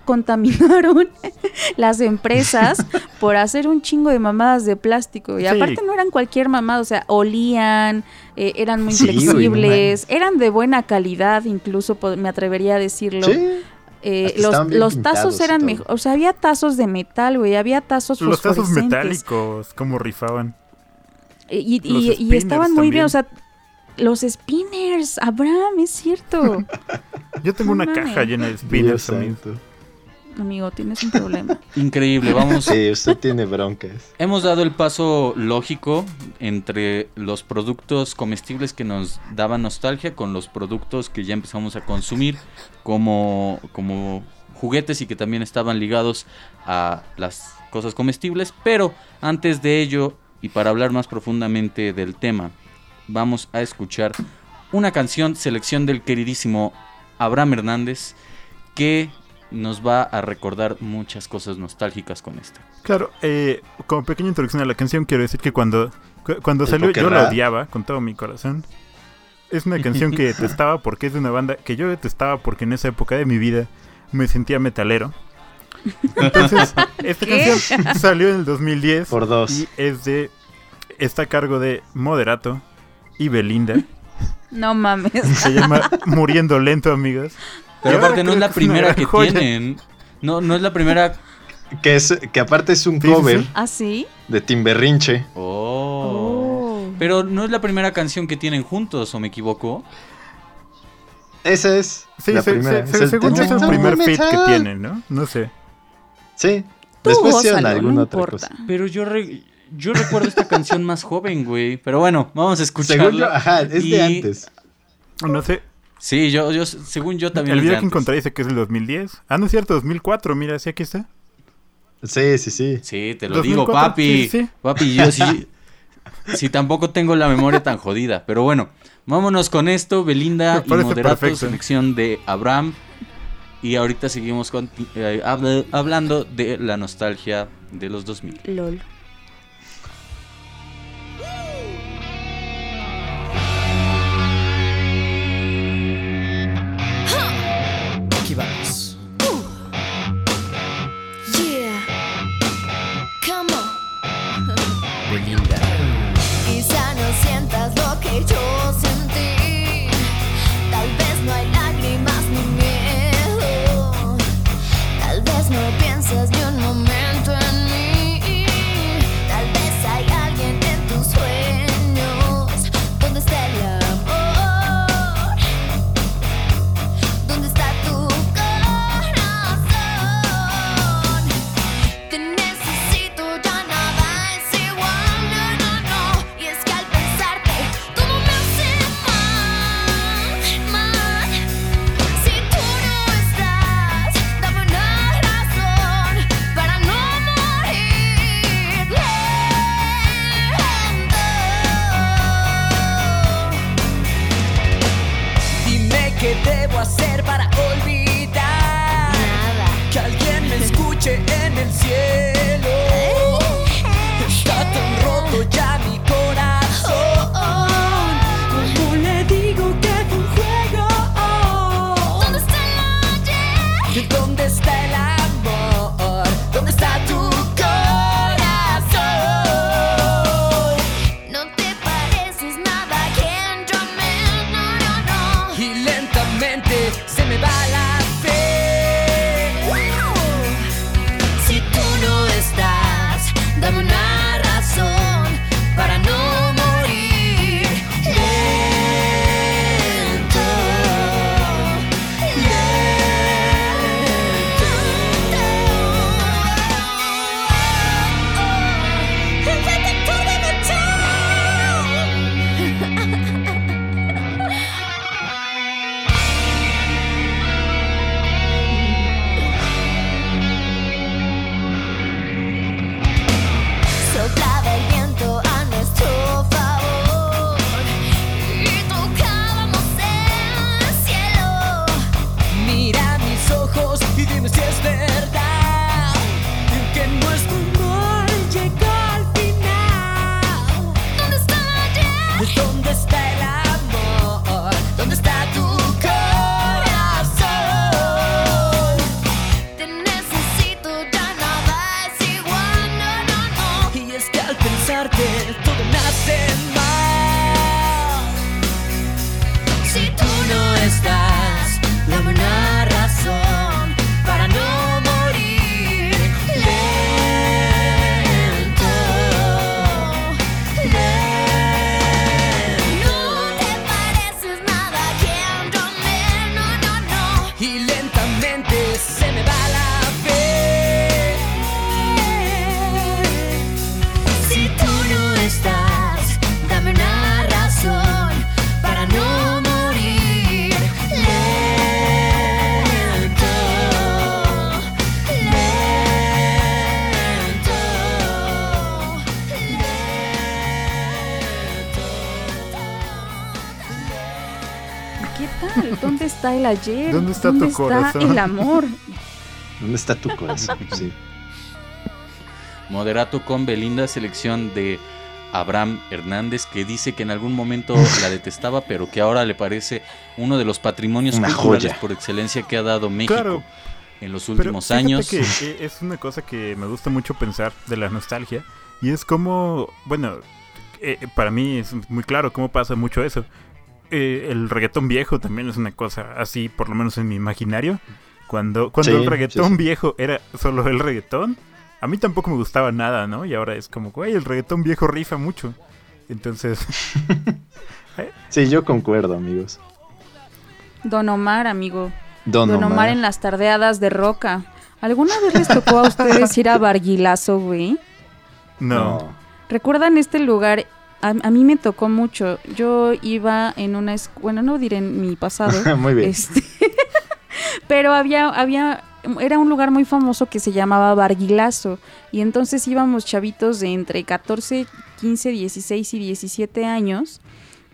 contaminaron las empresas por hacer un chingo de mamadas de plástico. Y Sí. aparte no eran cualquier mamada, o sea, olían, eh, eran muy Sí, güey, no flexibles, eran de buena calidad, incluso me atrevería a decirlo. Sí. Eh, los, los tazos eran mejor, o sea, había tazos de metal, güey, había tazos Los tazos metálicos, como rifaban. Eh, Y, y- estaban muy bien, o sea, los spinners, Abraham, es cierto. Yo tengo una caja llena de spinners también. Amigo, tienes un problema. Increíble, vamos. Sí, usted tiene broncas. Hemos dado el paso lógico entre los productos comestibles que nos daban nostalgia con los productos que ya empezamos a consumir como, como juguetes y que también estaban ligados a las cosas comestibles. Pero antes de ello, y para hablar más profundamente del tema, vamos a escuchar una canción, selección del queridísimo Abraham Hernández, que nos va a recordar muchas cosas nostálgicas con esta. Claro, eh, como pequeña introducción a la canción, quiero decir que cuando, cu- cuando ¿El salió yo la odiaba con todo mi corazón. Es una canción que detestaba porque es de una banda que yo detestaba porque en esa época de mi vida me sentía metalero. Entonces, esta ¿Qué? canción salió en el 2010 Por dos. y es de está a cargo de Moderato y Belinda. No mames. Se llama Muriendo Lento, amigos. Pero aparte no es la es primera que joya. tienen. No, no es la primera. Que, es, que aparte es un cover. ¿Ah, sí? de Timberrinche. Oh. Oh. Pero no es la primera canción que tienen juntos, ¿o me equivoco? Esa es Sí, la se- primera. se- es se- el según yo es el primer fit que tienen, ¿no? No sé. Sí. Tú Después hicieron alguna no otra importa. cosa. Pero yo re- yo recuerdo esta canción más joven, güey. Pero bueno, vamos a escucharla. Según yo, ajá, es Y- de antes. No sé. Sí, yo, yo, según yo también El video que antes. encontré dice que es el 2010. Ah, no es cierto, 2004. Mira, sí, aquí está. Sí, sí, sí. Sí, te lo 2004, digo, papi. sí, sí. Papi, yo sí. sí, tampoco tengo la memoria tan jodida. Pero bueno, vámonos con esto. Belinda y Moderato, perfecto. selección de Abraham. Y ahorita seguimos con- eh, habla- hablando de la nostalgia de los 2000. LOL. El ayer? ¿Dónde está tu corazón? el amor? ¿Dónde está tu corazón? Sí. Moderato con Belinda, selección de Abraham Hernández, que dice que en algún momento la detestaba, pero que ahora le parece uno de los patrimonios Una culturales joya. por excelencia que ha dado México Claro. en los últimos años. que eh, es una cosa que me gusta mucho pensar de la nostalgia. Y es como, bueno, eh, para mí es muy claro cómo pasa mucho eso. Eh, el reggaetón viejo también es una cosa así, por lo menos en mi imaginario. Cuando, cuando Sí, el reggaetón sí, sí. viejo era solo el reggaetón, a mí tampoco me gustaba nada, ¿no? Y ahora es como, güey, el reggaetón viejo rifa mucho. Entonces, Sí, yo concuerdo, amigos. Don Omar, amigo. Don, Don, Omar. en las tardeadas de Roca. ¿Alguna vez les tocó a ustedes ir a Barguilazo, güey? no. ¿Recuerdan este lugar? A, a mí me tocó mucho. Yo iba en una escuela, bueno, no diré en mi pasado. Muy bien. Este, pero había, había, era un lugar muy famoso que se llamaba Barguilazo. Y entonces íbamos chavitos de entre 14, 15, 16 y 17 años.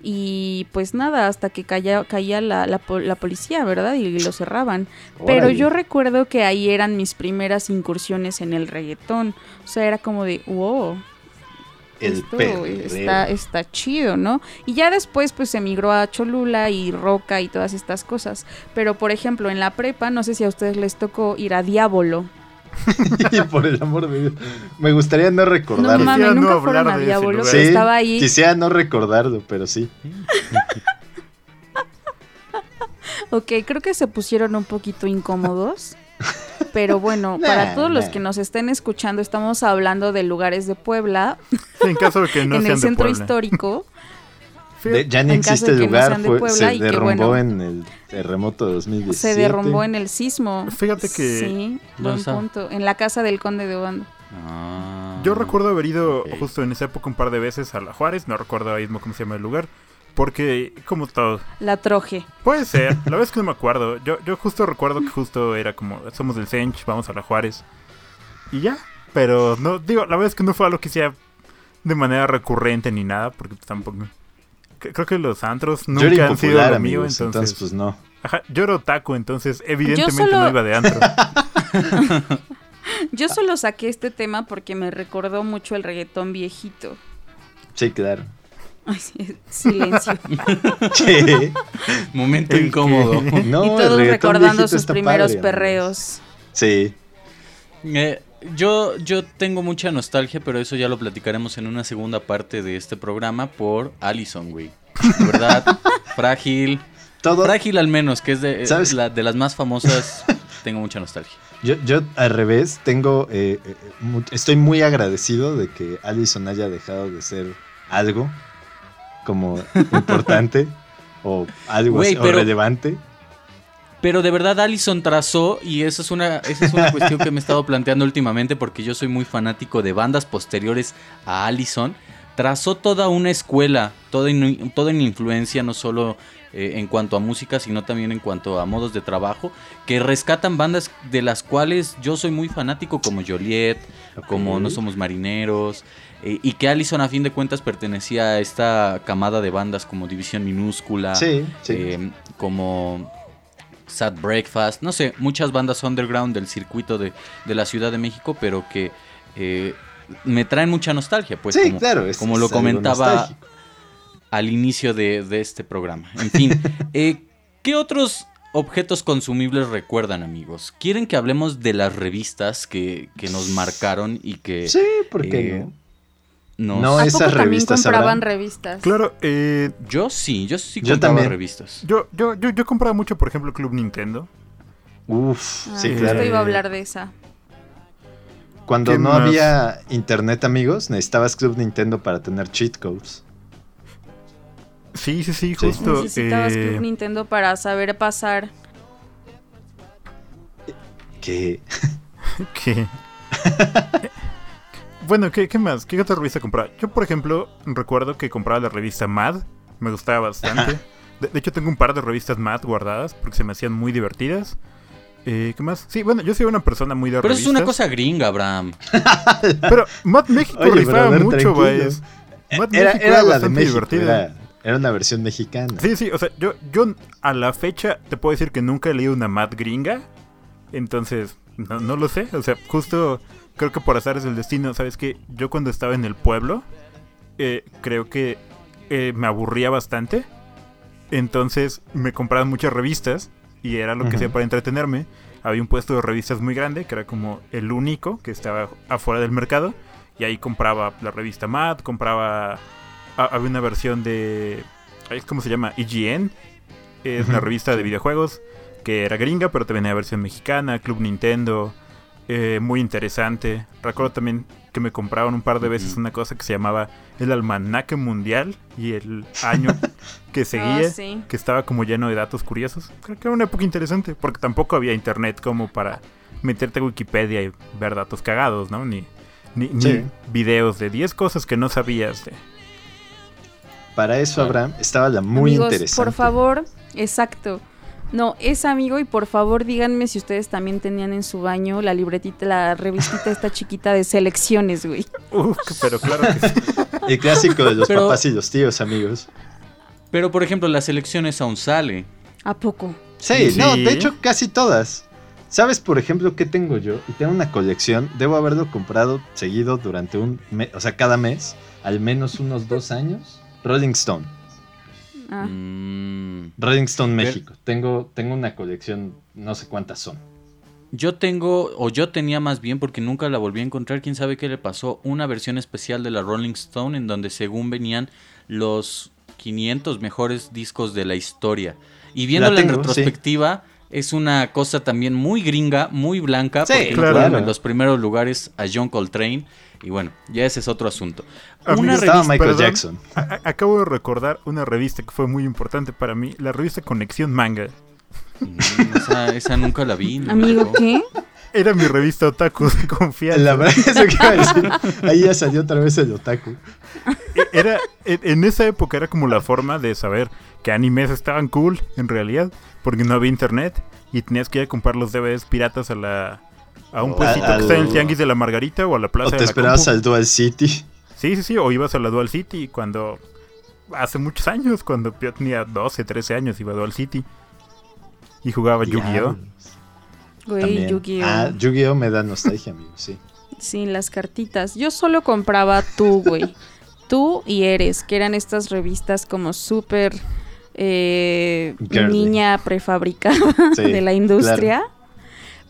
Y pues nada, hasta que caía, caía la, la la policía, ¿verdad? Y lo cerraban. Pero yo recuerdo que ahí eran mis primeras incursiones en el reggaetón. O sea, era como de, wow, El esto perreo. está, está chido, ¿no? Y ya después pues se migró a Cholula y Roca y todas estas cosas. Pero por ejemplo en la prepa, no sé si a ustedes les tocó ir a Diablo. Y por el amor de Dios. Me gustaría no No recordarlo. mames, no nunca hablar fueron a pero Sí, estaba ahí. quisiera no recordarlo, pero sí. Ok, creo que se pusieron un poquito incómodos. Pero bueno, Nah, para todos los que nos estén escuchando, estamos hablando de lugares de Puebla, En caso de que no en sean el centro Puebla. histórico. De- ya ni En existe el que no lugar, fue- se que, derrumbó bueno, en el terremoto de 2017. Se derrumbó en el sismo. Fíjate que- Sí, ¿Dónde buen punto. En la casa del conde de Obando. Ah. Yo recuerdo haber ido ok. justo en esa época un par de veces a la Juárez, no recuerdo ahora mismo cómo se llama el lugar, porque como todo, La troje. puede ser, la verdad es que no me acuerdo, yo, yo justo recuerdo que justo era como, somos del Sench, vamos a la Juárez, y ya, pero no, digo, la verdad es que no fue algo que sea de manera recurrente ni nada, porque tampoco, cre- creo que los antros Yo era nunca han sido lo mío, amigos, entonces, entonces pues no. ajá, yo era otaku, entonces evidentemente solo- no iba de antro. Yo solo saqué este tema porque me recordó mucho el reggaetón viejito. Sí, claro. Ay, silencio. Sí. Momento El que- incómodo. No, y todos recordando sus primeros padre, perreos. Sí. Eh, yo, yo tengo mucha nostalgia, pero eso ya lo platicaremos en una segunda parte de este programa por Allison, güey. De verdad, frágil. Todo, Frágil al menos, que es de, ¿Sabes? la- de las más famosas. tengo mucha nostalgia. Yo, yo al revés, tengo, eh, eh, estoy muy agradecido de que Allison haya dejado de ser algo como importante o algo así, o relevante. Pero de verdad Allison trazó, y esa es una, esa es una cuestión que me he estado planteando últimamente porque yo soy muy fanático de bandas posteriores a Allison, trazó toda una escuela, toda, in- toda una influencia, no solo eh, en cuanto a música, sino también en cuanto a modos de trabajo, que rescatan bandas de las cuales yo soy muy fanático, como Joliet, como. No Somos Marineros, eh, y que Allison a fin de cuentas pertenecía a esta camada de bandas como División Minúscula, Sí, sí. eh, como Sad Breakfast, no sé, muchas bandas underground del circuito de, de la Ciudad de México, pero que eh, me traen mucha nostalgia, pues sí, como, claro. es- como lo es comentaba al inicio de, de este programa. En fin, ¿qué otros objetos consumibles recuerdan, amigos? ¿Quieren que hablemos de las revistas que, que nos marcaron y que Sí, ¿por qué eh, no? No, No, ¿A esas poco también revistas compraban habrán? revistas? Claro, eh, yo sí, yo sí Yo compraba también. revistas. yo, yo, yo, yo compraba mucho, por ejemplo, Club Nintendo. Uf, Ah, sí, justo claro. iba a hablar de esa. Cuando ¿Qué no más? había internet, amigos, necesitabas Club Nintendo para tener cheat codes. Sí, sí, sí, Sí. justo. Necesitabas eh, Club Nintendo para saber pasar. Que ¿Qué? bueno, ¿qué, qué más? ¿Qué otra revista compraba? Yo, por ejemplo, recuerdo que compraba la revista Mad. Me gustaba bastante. De, de hecho, tengo un par de revistas Mad guardadas porque se me hacían muy divertidas. Eh, ¿Qué más? Sí, bueno, yo soy una persona muy de Pero es una cosa gringa, Abraham. Pero Mad México Oye, rifaba brother, mucho, tranquilo. Baez. Mad era, México era la de bastante México, divertida. era, era una versión mexicana. Sí, sí, o sea, yo, yo a la fecha te puedo decir que nunca he leído una Mad gringa. Entonces, no, no lo sé. O sea, justo creo que por azares del destino, ¿sabes qué? Yo cuando estaba en el pueblo, eh, creo que eh, me aburría bastante. Entonces me compraban muchas revistas y era lo que hacía para entretenerme. Había un puesto de revistas muy grande, que era como el único que estaba afuera del mercado. Y ahí compraba la revista Mad, compraba... ha- Había una versión de... ¿Cómo se llama? IGN. Es una Ujú, revista de videojuegos que era gringa, pero también había versión mexicana, Club Nintendo. Eh, muy interesante. Recuerdo también que me compraban un par de veces Ujú. una cosa que se llamaba el almanaque mundial y el año que seguía, Ah, sí. que estaba como lleno de datos curiosos. Creo que era una época interesante, porque tampoco había internet como para meterte a Wikipedia y ver datos cagados, ¿no? Ni, ni, ni Sí. videos de 10 cosas que no sabías. de- Para eso, Abraham, estaba la muy Amigos, interesante. por favor, exacto. No, es amigo y por favor díganme si ustedes también tenían en su baño la libretita, la revistita esta chiquita de selecciones, güey. Uf, pero claro que sí. El clásico de los Pero- papás y los tíos, amigos. Pero, por ejemplo, las elecciones aún sale. ¿A poco? Sí, Sí. no, de hecho casi todas. ¿Sabes, por ejemplo, qué tengo yo? Y tengo una colección, debo haberlo comprado seguido durante un mes, o sea, cada mes, al menos unos dos años. Rolling Stone. Ah, Mm, Rolling Stone Ver- México. Tengo, tengo una colección, no sé cuántas son. Yo tengo, o yo tenía más bien, porque nunca la volví a encontrar, quién sabe qué le pasó, una versión especial de la Rolling Stone en donde según venían los 500 mejores discos de la historia. Y viéndola en tengo, retrospectiva, es una cosa también muy gringa, muy blanca, Sí, porque claro. en los primeros lugares a John Coltrane. Y bueno, ya ese es otro asunto. Una Estaba revista... Michael perdón. Jackson. A- acabo de recordar una revista que fue muy importante para mí, la revista Conexión Manga. Mm, esa, esa nunca la vi. no Amigo. ¿qué? Era mi revista otaku de confianza. La verdad es que iba a decir. Ahí ya salió otra vez el otaku. E- Era, en en esa época era como la forma de saber que animes estaban cool, en realidad, porque no había internet y tenías que ir a comprar los DVDs piratas a la a un O puestito al- que está en el Tianguis de la Margarita o a la O Plaza te de la esperabas Compu. al Dual City. Sí, sí, sí, o ibas a la Dual City cuando hace muchos años, cuando yo tenía 12, 13 años, iba a Dual City y jugaba Yu-Gi-Oh. Güey, También. Yu-Gi-Oh. Ah, Yu-Gi-Oh me da nostalgia, amigo, sí. Sí, las cartitas. Yo solo compraba tú, güey. tú y Eres, que eran estas revistas como súper eh, niña prefabricada Sí, de la industria.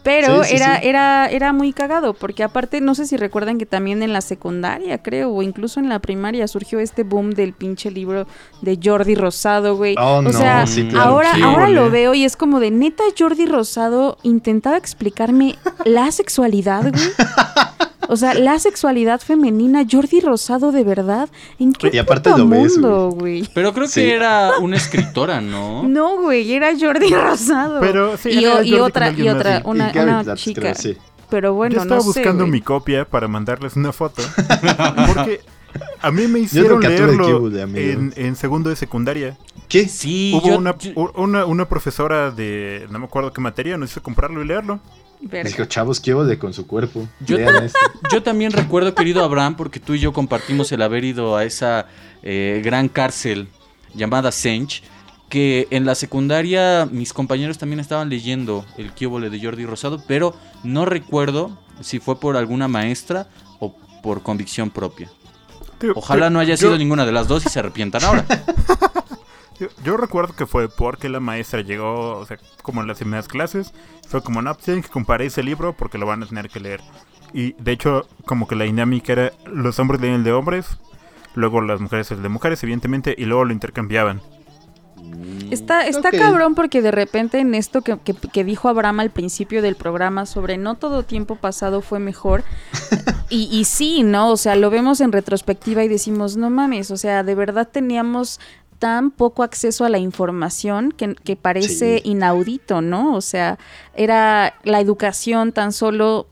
Pero Sí, sí, era, sí. era, era muy cagado, porque aparte, no sé si recuerdan que también en la secundaria, creo, o incluso en la primaria, surgió este boom del pinche libro de Jordi Rosado, güey. Oh, o no, sea, claro. ahora, ahora ole. lo veo y es como de neta Jordi Rosado intentaba explicarme la sexualidad, güey. O sea, la sexualidad femenina, Jordi Rosado de verdad. ¿En qué Y aparte puto lo ves, mundo, güey? Pero creo Sí. que era una escritora, ¿no? No, güey, era Jordi Rosado. Pero sí, y, era o- Jordi y con otra, y otra, una, Y una chica. creo, sí. Pero bueno, Yo estaba no sé, buscando mi copia para mandarles una foto. Porque a mí me hicieron leerlo amigo. en, en segundo de secundaria. ¿Qué? Sí, Hubo yo- una, yo- una, una profesora de, no me acuerdo qué materia, nos hizo comprarlo y leerlo. Verga. Dijo, chavos, ¿qué de con su cuerpo? Yo- Lean esto. Yo también recuerdo, querido Abraham, porque tú y yo compartimos el haber ido a esa eh, gran cárcel llamada Sench, que en la secundaria mis compañeros también estaban leyendo el Kiobole de Jordi Rosado, pero no recuerdo si fue por alguna maestra o por convicción propia. Ojalá no haya yo- sido ninguna de las dos y se arrepientan ahora. Yo, yo recuerdo que fue porque la maestra llegó, o sea, como en las primeras clases, fue como, no, pues tienen que comprar ese libro porque lo van a tener que leer. Y de hecho, como que la dinámica era los hombres leen el de hombres, luego las mujeres el de mujeres, evidentemente, y luego lo intercambiaban. Está, está Ok. cabrón porque de repente en esto que, que- que dijo Abraham al principio del programa sobre no todo tiempo pasado fue mejor. y, y sí, ¿no? O sea, lo vemos en retrospectiva y decimos, no mames, o sea, de verdad teníamos tan poco acceso a la información que, que parece Sí. inaudito, ¿no? O sea, era la educación tan solo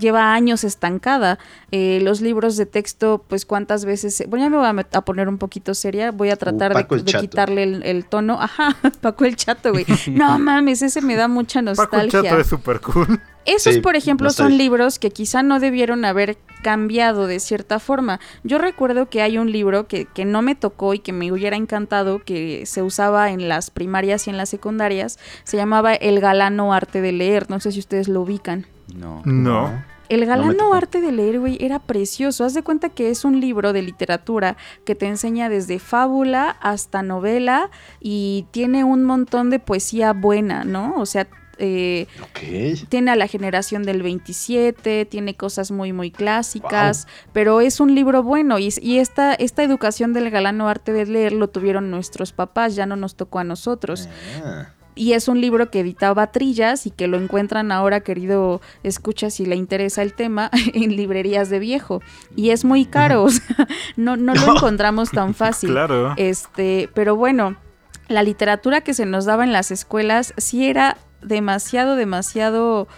lleva años estancada. Eh, los libros de texto, pues cuántas veces... Bueno, ya me voy a, poner un poquito seria. Voy a tratar de- Uh, el de, quitarle el, el tono. Ajá, Paco el Chato, güey. No mames, ese me da mucha Paco el nostalgia. Chato es súper cool. Esos, Sí, por ejemplo, son nostalgia. libros que quizá no debieron haber cambiado de cierta forma. Yo recuerdo que hay un libro que, que no me tocó y que me hubiera encantado, que se usaba en las primarias y en las secundarias. Se llamaba El galano arte de leer. No sé si ustedes lo ubican. No. No. El galano tocó. arte de leer, güey, era precioso. Haz de cuenta que es un libro de literatura que te enseña desde fábula hasta novela y tiene un montón de poesía buena, ¿no? O sea, eh, tiene a la generación del 27, tiene cosas muy, muy clásicas, pero es un libro bueno y, y esta, esta educación del galano arte de leer lo tuvieron nuestros papás, ya no nos tocó a nosotros. Ah. Y es un libro que editaba Trillas y que lo encuentran ahora, querido escucha, si le interesa el tema, en librerías de viejo. Y es muy caro, o sea, no, no lo encontramos tan fácil. Claro. Este, pero bueno, la literatura que se nos daba en las escuelas sí era demasiado, demasiado,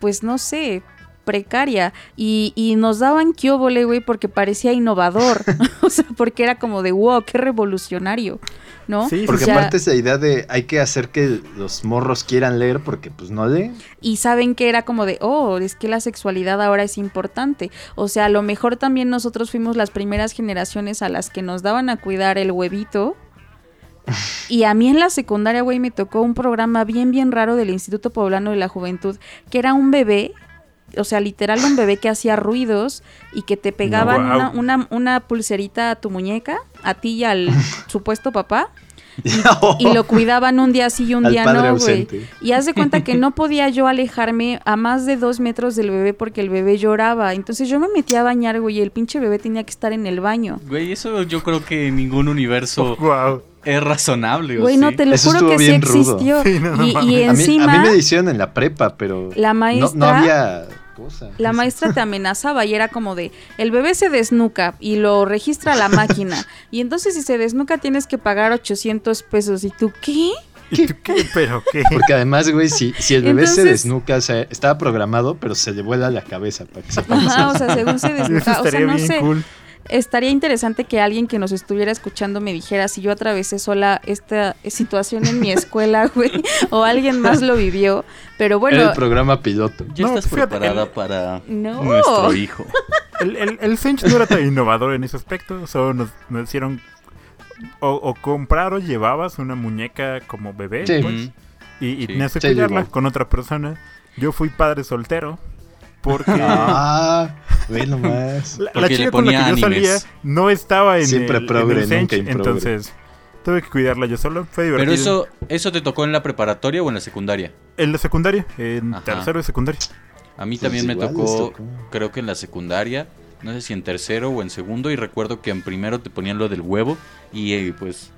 pues no sé, precaria. Y, y nos daban kiobole, güey, porque parecía innovador. o sea, porque era como de wow, qué revolucionario. ¿No? Sí, Porque O sea, aparte esa idea de hay que hacer que los morros quieran leer porque pues no leen. y saben que era como de, oh, es que la sexualidad ahora es importante. O sea, a lo mejor también nosotros fuimos las primeras generaciones a las que nos daban a cuidar el huevito. Y a mí en la secundaria, güey, me tocó un programa bien, bien raro del Instituto Poblano de la Juventud, que era un bebé, o sea, literal un bebé que hacía ruidos y que te pegaban una, una, una pulserita a tu muñeca, a ti y al supuesto papá. Y lo cuidaban un día sí y un Al día no, güey. Y haz de cuenta que no podía yo alejarme a más de dos metros del bebé porque el bebé lloraba. Entonces yo me metía a bañar, güey, y el pinche bebé tenía que estar en el baño. Güey, eso yo creo que en ningún universo Wow. es razonable. ¿o Güey, no te lo Eso juro que sí rudo. existió. Sí, no, no y, A mí, encima, a mí me hicieron en la prepa, pero La no- maestra- no, había cosa. la maestra te amenazaba y era como de, el bebé se desnuca y lo registra la máquina. Y entonces si se desnuca tienes que pagar 800 pesos. ¿Y tú qué? ¿Y tú qué? ¿Pero qué? Porque además, güey, si, si el bebé se desnuca, o sea, estaba programado, pero se le vuela la cabeza para que se Ajá, o sea, según se desnuca. O sea, no bien sé. cool. Estaría interesante que alguien que nos estuviera escuchando me dijera si yo atravesé sola esta situación en mi escuela, güey, o alguien más lo vivió. Pero Era bueno, el programa piloto. Ya No, estás fíjate, preparada el- para No. nuestro hijo. El, el, el Sench no era tan innovador en ese aspecto. Solo nos, nos hicieron. O, o comprar o llevabas una muñeca como bebé. Sí. pues, y, y Sí. tenías que Sí, cuidarla igual. con otra persona. Yo fui padre soltero. Porque Ah, ve nomás. la, la chica con la que yo salía animes. no estaba en Siempre el, en progre, el Sench, nunca improgre. entonces tuve que cuidarla yo solo. Fue divertido. Pero eso, ¿eso te tocó en la preparatoria o en la secundaria? En la secundaria, en Ajá. tercero de secundaria. A mí Pues también me les tocó, tocó. creo que en la secundaria, no sé si en tercero o en segundo, y recuerdo que en primero te ponían lo del huevo y eh, pues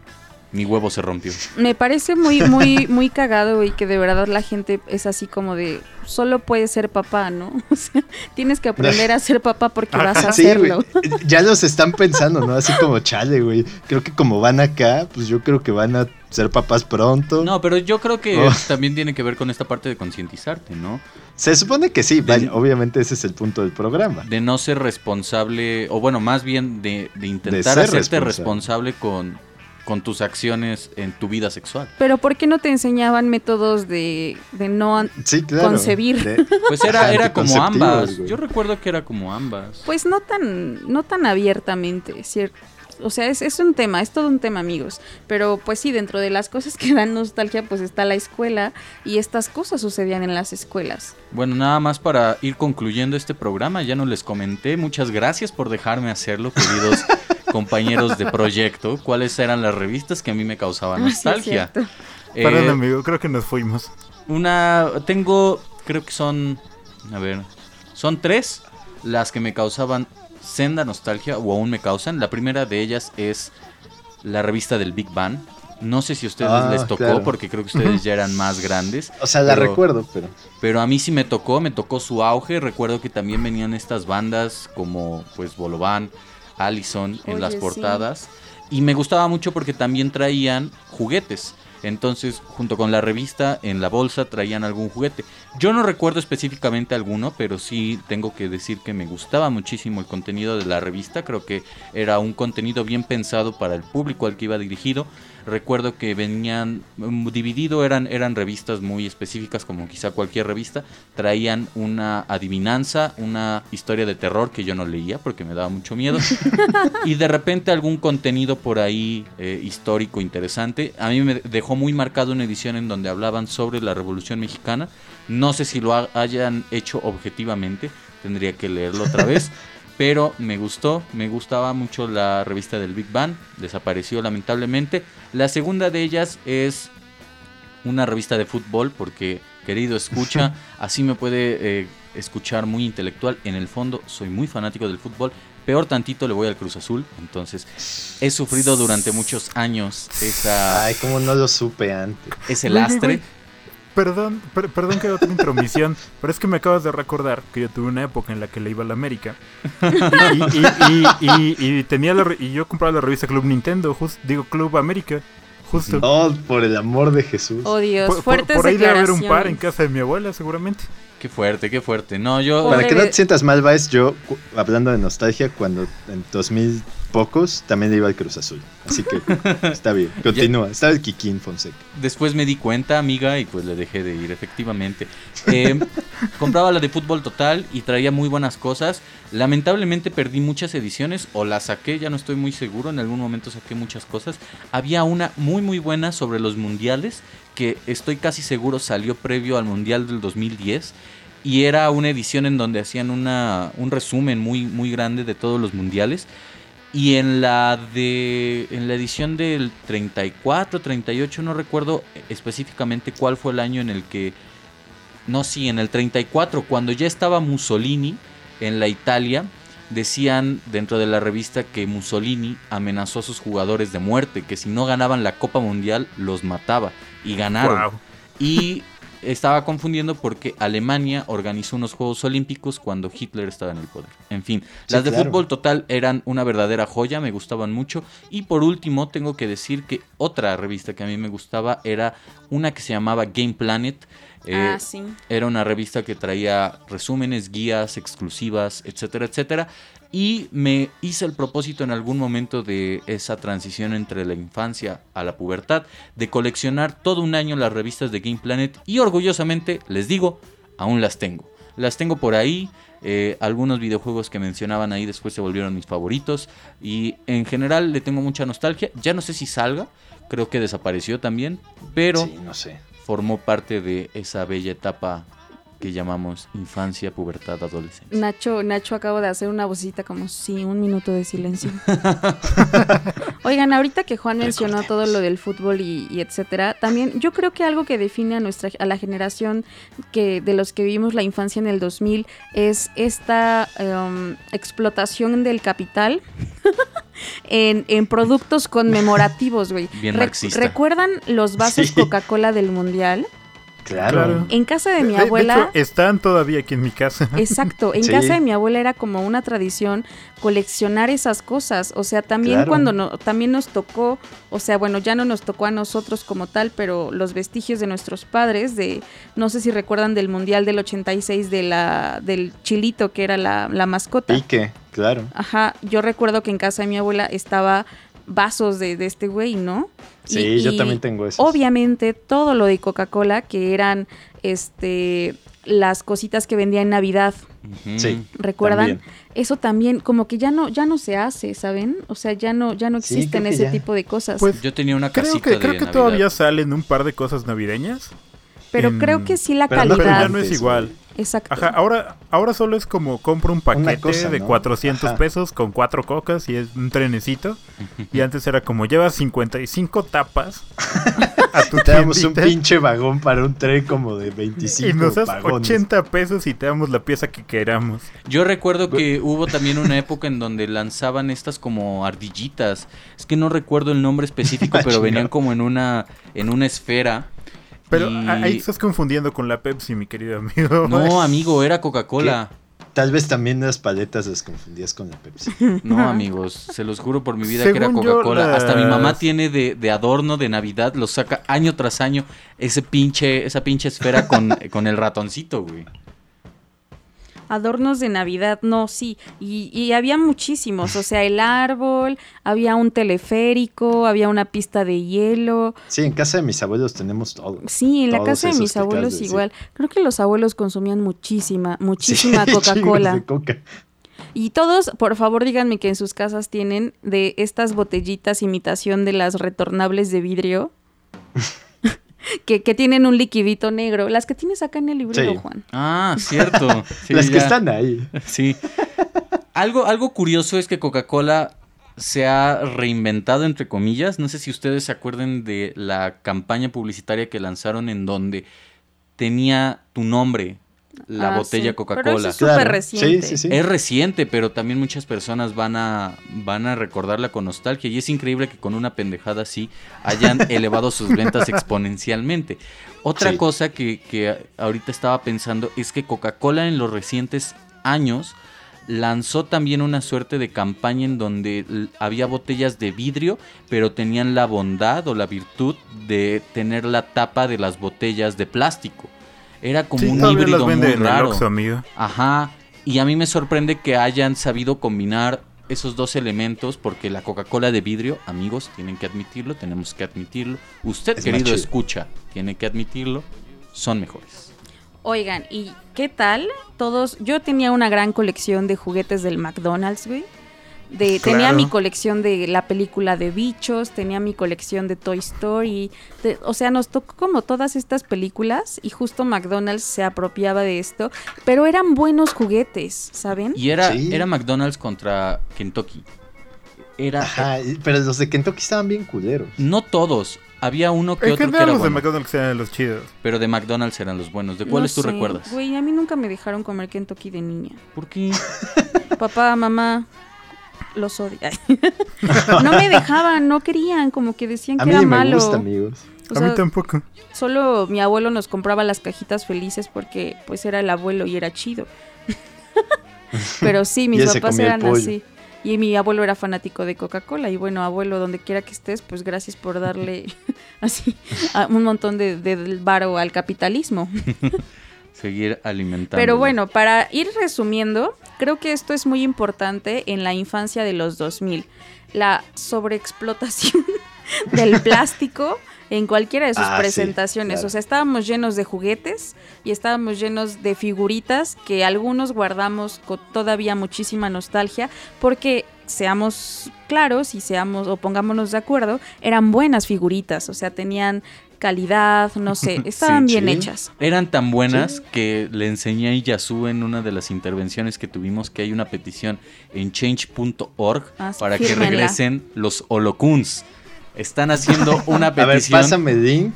mi huevo se rompió. me parece muy, muy, muy cagado, güey, que de verdad la gente es así como de, solo puedes ser papá, ¿no? O sea, tienes que aprender a ser papá porque vas a Sí, güey. hacerlo. Ya los están pensando, ¿no? Así como chale, güey. Creo que como van acá, pues yo creo que van a ser papás pronto. No, pero yo creo que Oh. también tiene que ver con esta parte de concientizarte, ¿no? Se supone que sí, vaya, obviamente ese es el punto del programa. De no ser responsable, o bueno, más bien de, de intentar ser hacerte responsable. responsable con, con tus acciones en tu vida sexual. Pero ¿por qué no te enseñaban métodos de, de no... an- Sí, claro. Concebir. De- Pues era, era como ambas. güey. Yo recuerdo que era como ambas. Pues no tan, no tan abiertamente, ¿cierto? O sea, es, es un tema, es todo un tema, amigos. Pero pues sí, dentro de las cosas que dan nostalgia, pues está la escuela y estas cosas sucedían en las escuelas. Bueno, nada más para ir concluyendo este programa, ya no les comenté. Muchas gracias por dejarme hacerlo, queridos compañeros de proyecto. ¿Cuáles eran las revistas que a mí me causaban sí, nostalgia? cierto. Eh, Perdón, amigo, creo que nos fuimos. una, tengo, creo que son, a ver, Son tres las que me causaban senda nostalgia o aún me causan. La primera de ellas es la revista del Big Bang. No sé si a ustedes Ah, les tocó claro. porque creo que ustedes ya eran más grandes. O sea, la pero- recuerdo, pero. Pero a mí sí me tocó, me tocó su auge. Recuerdo que también venían estas bandas como pues Bolovan, Allison en Oye, las sí. portadas. Y me gustaba mucho porque también traían juguetes. Entonces, junto con la revista, en la bolsa traían algún juguete. Yo no recuerdo específicamente alguno, pero sí tengo que decir que me gustaba muchísimo el contenido de la revista. Creo que era un contenido bien pensado para el público al que iba dirigido. Recuerdo que venían mm, dividido, eran, eran revistas muy específicas, como quizá cualquier revista. Traían una adivinanza, una historia de terror que yo no leía porque me daba mucho miedo. y de repente algún contenido por ahí eh, histórico interesante. A mí me dejó muy marcado una edición en donde hablaban sobre la Revolución Mexicana. No sé si lo ha- hayan hecho objetivamente, tendría que leerlo otra vez. Pero me gustó, me gustaba mucho la revista del Big Bang, desapareció lamentablemente. La segunda de ellas es una revista de fútbol, porque querido escucha, así me puede eh, escuchar muy intelectual. En el fondo soy muy fanático del fútbol. Peor tantito le voy al Cruz Azul, entonces he sufrido durante muchos años esa, Ay, cómo no lo supe antes. ese lastre. Perdón, per- perdón que haga otra intromisión, pero es que me acabas de recordar que yo tuve una época en la que le iba a la América. Y, y- y- y- y tenía la re- y yo compraba la revista Club Nintendo, just- digo Club América, justo. Oh, por el amor de Jesús. Oh Dios, por, por- fuertes por ahí debe haber un par en casa de mi abuela, seguramente. Qué fuerte, qué fuerte. No, yo... Para que no te sientas mal, Baez, yo, hablando de nostalgia, cuando en 2000 pocos también iba al Cruz Azul. Así que está bien, continúa. Estaba el Kikín Fonseca. Después me di cuenta, amiga, y pues le dejé de ir, efectivamente. Eh, compraba la de fútbol total y traía muy buenas cosas. Lamentablemente perdí muchas ediciones o las saqué, ya no estoy muy seguro. En algún momento saqué muchas cosas. Había una muy, muy buena sobre los mundiales que estoy casi seguro salió previo al mundial del 2010. Y era una edición en donde hacían una, un resumen muy, muy grande de todos los mundiales. Y en la de en la edición del 34, 38, no recuerdo específicamente cuál fue el año en el que no, sí, en el 34, cuando ya estaba Mussolini en la Italia, decían dentro de la revista que Mussolini amenazó a sus jugadores de muerte, que si no ganaban la Copa Mundial los mataba y ganaron. Guau. Y estaba confundiendo porque Alemania organizó unos Juegos Olímpicos cuando Hitler estaba en el poder. En fin, Sí, las de claro. fútbol total eran una verdadera joya, me gustaban mucho. Y por último, tengo que decir que otra revista que a mí me gustaba era una que se llamaba Game Planet. Eh, ah, sí. era una revista que traía resúmenes, guías exclusivas, etcétera, etcétera. Y me hice el propósito en algún momento de esa transición entre la infancia a la pubertad de coleccionar todo un año las revistas de Game Planet y orgullosamente les digo, aún las tengo. Las tengo por ahí, eh, algunos videojuegos que mencionaban ahí después se volvieron mis favoritos y en general le tengo mucha nostalgia. Ya no sé si salga, creo que desapareció también, pero Sí, no sé. formó parte de esa bella etapa que llamamos infancia, pubertad, adolescencia. Nacho, Nacho acabo de hacer una vocita como sí, un minuto de silencio. Oigan, ahorita que Juan mencionó todo lo del fútbol y, y etcétera, también yo creo que algo que define a nuestra a la generación que de los que vivimos la infancia en el 2000 es esta em, explotación del capital en, en productos conmemorativos, güey. Bien Rec- marxista. ¿Recuerdan los vasos Sí. Coca-Cola del Mundial? Claro. En casa de mi de abuela... hecho, están todavía aquí en mi casa. Exacto, en Sí. casa de mi abuela era como una tradición coleccionar esas cosas, o sea, también Claro. cuando no, también nos tocó, o sea, bueno, ya no nos tocó a nosotros como tal, pero los vestigios de nuestros padres, de, no sé si recuerdan del Mundial del 86 de la, del chilito que era la, la mascota. Pique, claro. Ajá, yo recuerdo que en casa de mi abuela estaba vasos de, de este güey, ¿no? Sí, Y- yo y también tengo eso. Obviamente todo lo de Coca-Cola, que eran este las cositas que vendía en Navidad. Sí. ¿recuerdan? También. Eso también como que ya no ya no se hace, ¿saben? O sea, ya no ya no existen ese ya. tipo de cosas. Pues Yo tenía una creo casita que, de creo que Navidad. todavía salen un par de cosas navideñas. pero en- creo que sí la pero no- Pero ya calidad. no es igual. Exacto. Ajá, ahora, ahora solo es como compro un paquete cosa, de ¿no? 400 Ajá. pesos con cuatro cocas y es un trenecito. Y antes era como llevas 55 tapas a tu Te damos un pinche vagón para un tren como de 25 y nos das vagones. 80 pesos y te damos la pieza que queramos. Yo recuerdo que hubo también una época en donde lanzaban estas como ardillitas. Es que no recuerdo el nombre específico, Ah, pero venían como en una en una esfera. Pero y- ahí estás confundiendo con la Pepsi, mi querido amigo. No, amigo, era Coca-Cola. Tal vez también las paletas las confundías con la Pepsi. No, amigos, se los juro por mi vida que era Coca-Cola. Hasta mi mamá tiene de, de adorno de Navidad, lo saca año tras año, ese pinche, esa pinche esfera con, con el ratoncito, güey. Adornos de Navidad, no, sí. Y, y había muchísimos. O sea, el árbol, había un teleférico, había una pista de hielo. Sí, en casa de mis abuelos tenemos todo. Sí, en la casa de mis abuelos de decir. igual. Creo que los abuelos consumían muchísima, muchísima Coca-Cola. coca. Y todos, por favor, díganme que en sus casas tienen de estas botellitas imitación de las retornables de vidrio. que, que tienen un liquidito negro. Las que tienes acá en el librero, Sí. Juan. Ah, cierto. Sí, las que están ahí. Sí. Algo, algo curioso es que Coca-Cola se ha reinventado, entre comillas. No sé si ustedes se acuerden de la campaña publicitaria que lanzaron en donde tenía tu nombre, la Ah, botella sí. Coca-Cola. es Claro. reciente. Sí, sí, sí. Es reciente, pero también muchas personas van a, van a recordarla con nostalgia. Y es increíble que con una pendejada así hayan elevado sus ventas exponencialmente. Otra Sí. cosa que, que ahorita estaba pensando es que Coca-Cola en los recientes años lanzó también una suerte de campaña en donde había botellas de vidrio, pero tenían la bondad o la virtud de tener la tapa de las botellas de plástico. Era como Sí, un híbrido las muy raro. Amigo. Ajá, y a mí me sorprende que hayan sabido combinar esos dos elementos porque la Coca-Cola de vidrio, amigos, tienen que admitirlo, tenemos que admitirlo. Usted, Es querido escucha, tiene que admitirlo, son mejores. Oigan, ¿y qué tal? Todos, yo tenía una gran colección de juguetes del McDonald's, güey. De, Tenía mi colección de la película de bichos, tenía mi colección de Toy Story. de- o sea, nos tocó como todas estas películas y justo McDonald's se apropiaba de esto. Pero eran buenos juguetes, ¿saben? Y era, Sí. era McDonald's contra Kentucky. Era, Ajá, pero los de Kentucky estaban bien culeros. no todos, había uno que En otro que era los de McDonald's eran los chidos. pero de McDonald's eran los buenos. ¿De No cuáles tú sé, recuerdas? Güey, a mí nunca me dejaron comer Kentucky de niña. ¿Por qué? Papá, mamá, los odio. no me dejaban, no querían, como que decían A que mí era me malo. gusta, amigos. O a mí tampoco. solo mi abuelo nos compraba las cajitas felices porque pues era el abuelo y era chido. Pero sí, mis papás eran así. Y mi abuelo era fanático de Coca-Cola. Y bueno, abuelo, donde quiera que estés, pues gracias por darle así a un montón de, de varo al capitalismo. Seguir alimentando. Pero bueno, para ir resumiendo, creo que esto es muy importante en la infancia de los 2000. La sobreexplotación del plástico en cualquiera de sus Ah, sí, presentaciones. claro. O sea, estábamos llenos de juguetes y estábamos llenos de figuritas que algunos guardamos con todavía muchísima nostalgia porque seamos claros y seamos o pongámonos de acuerdo, eran buenas figuritas, o sea, tenían calidad, no sé, estaban Sí, bien sí. hechas. Eran tan buenas que le enseñé a Yasu en una de las intervenciones que tuvimos que hay una petición en change.org Ah, para que regresen los holocuns. Están haciendo una A ver, petición. pásame el link.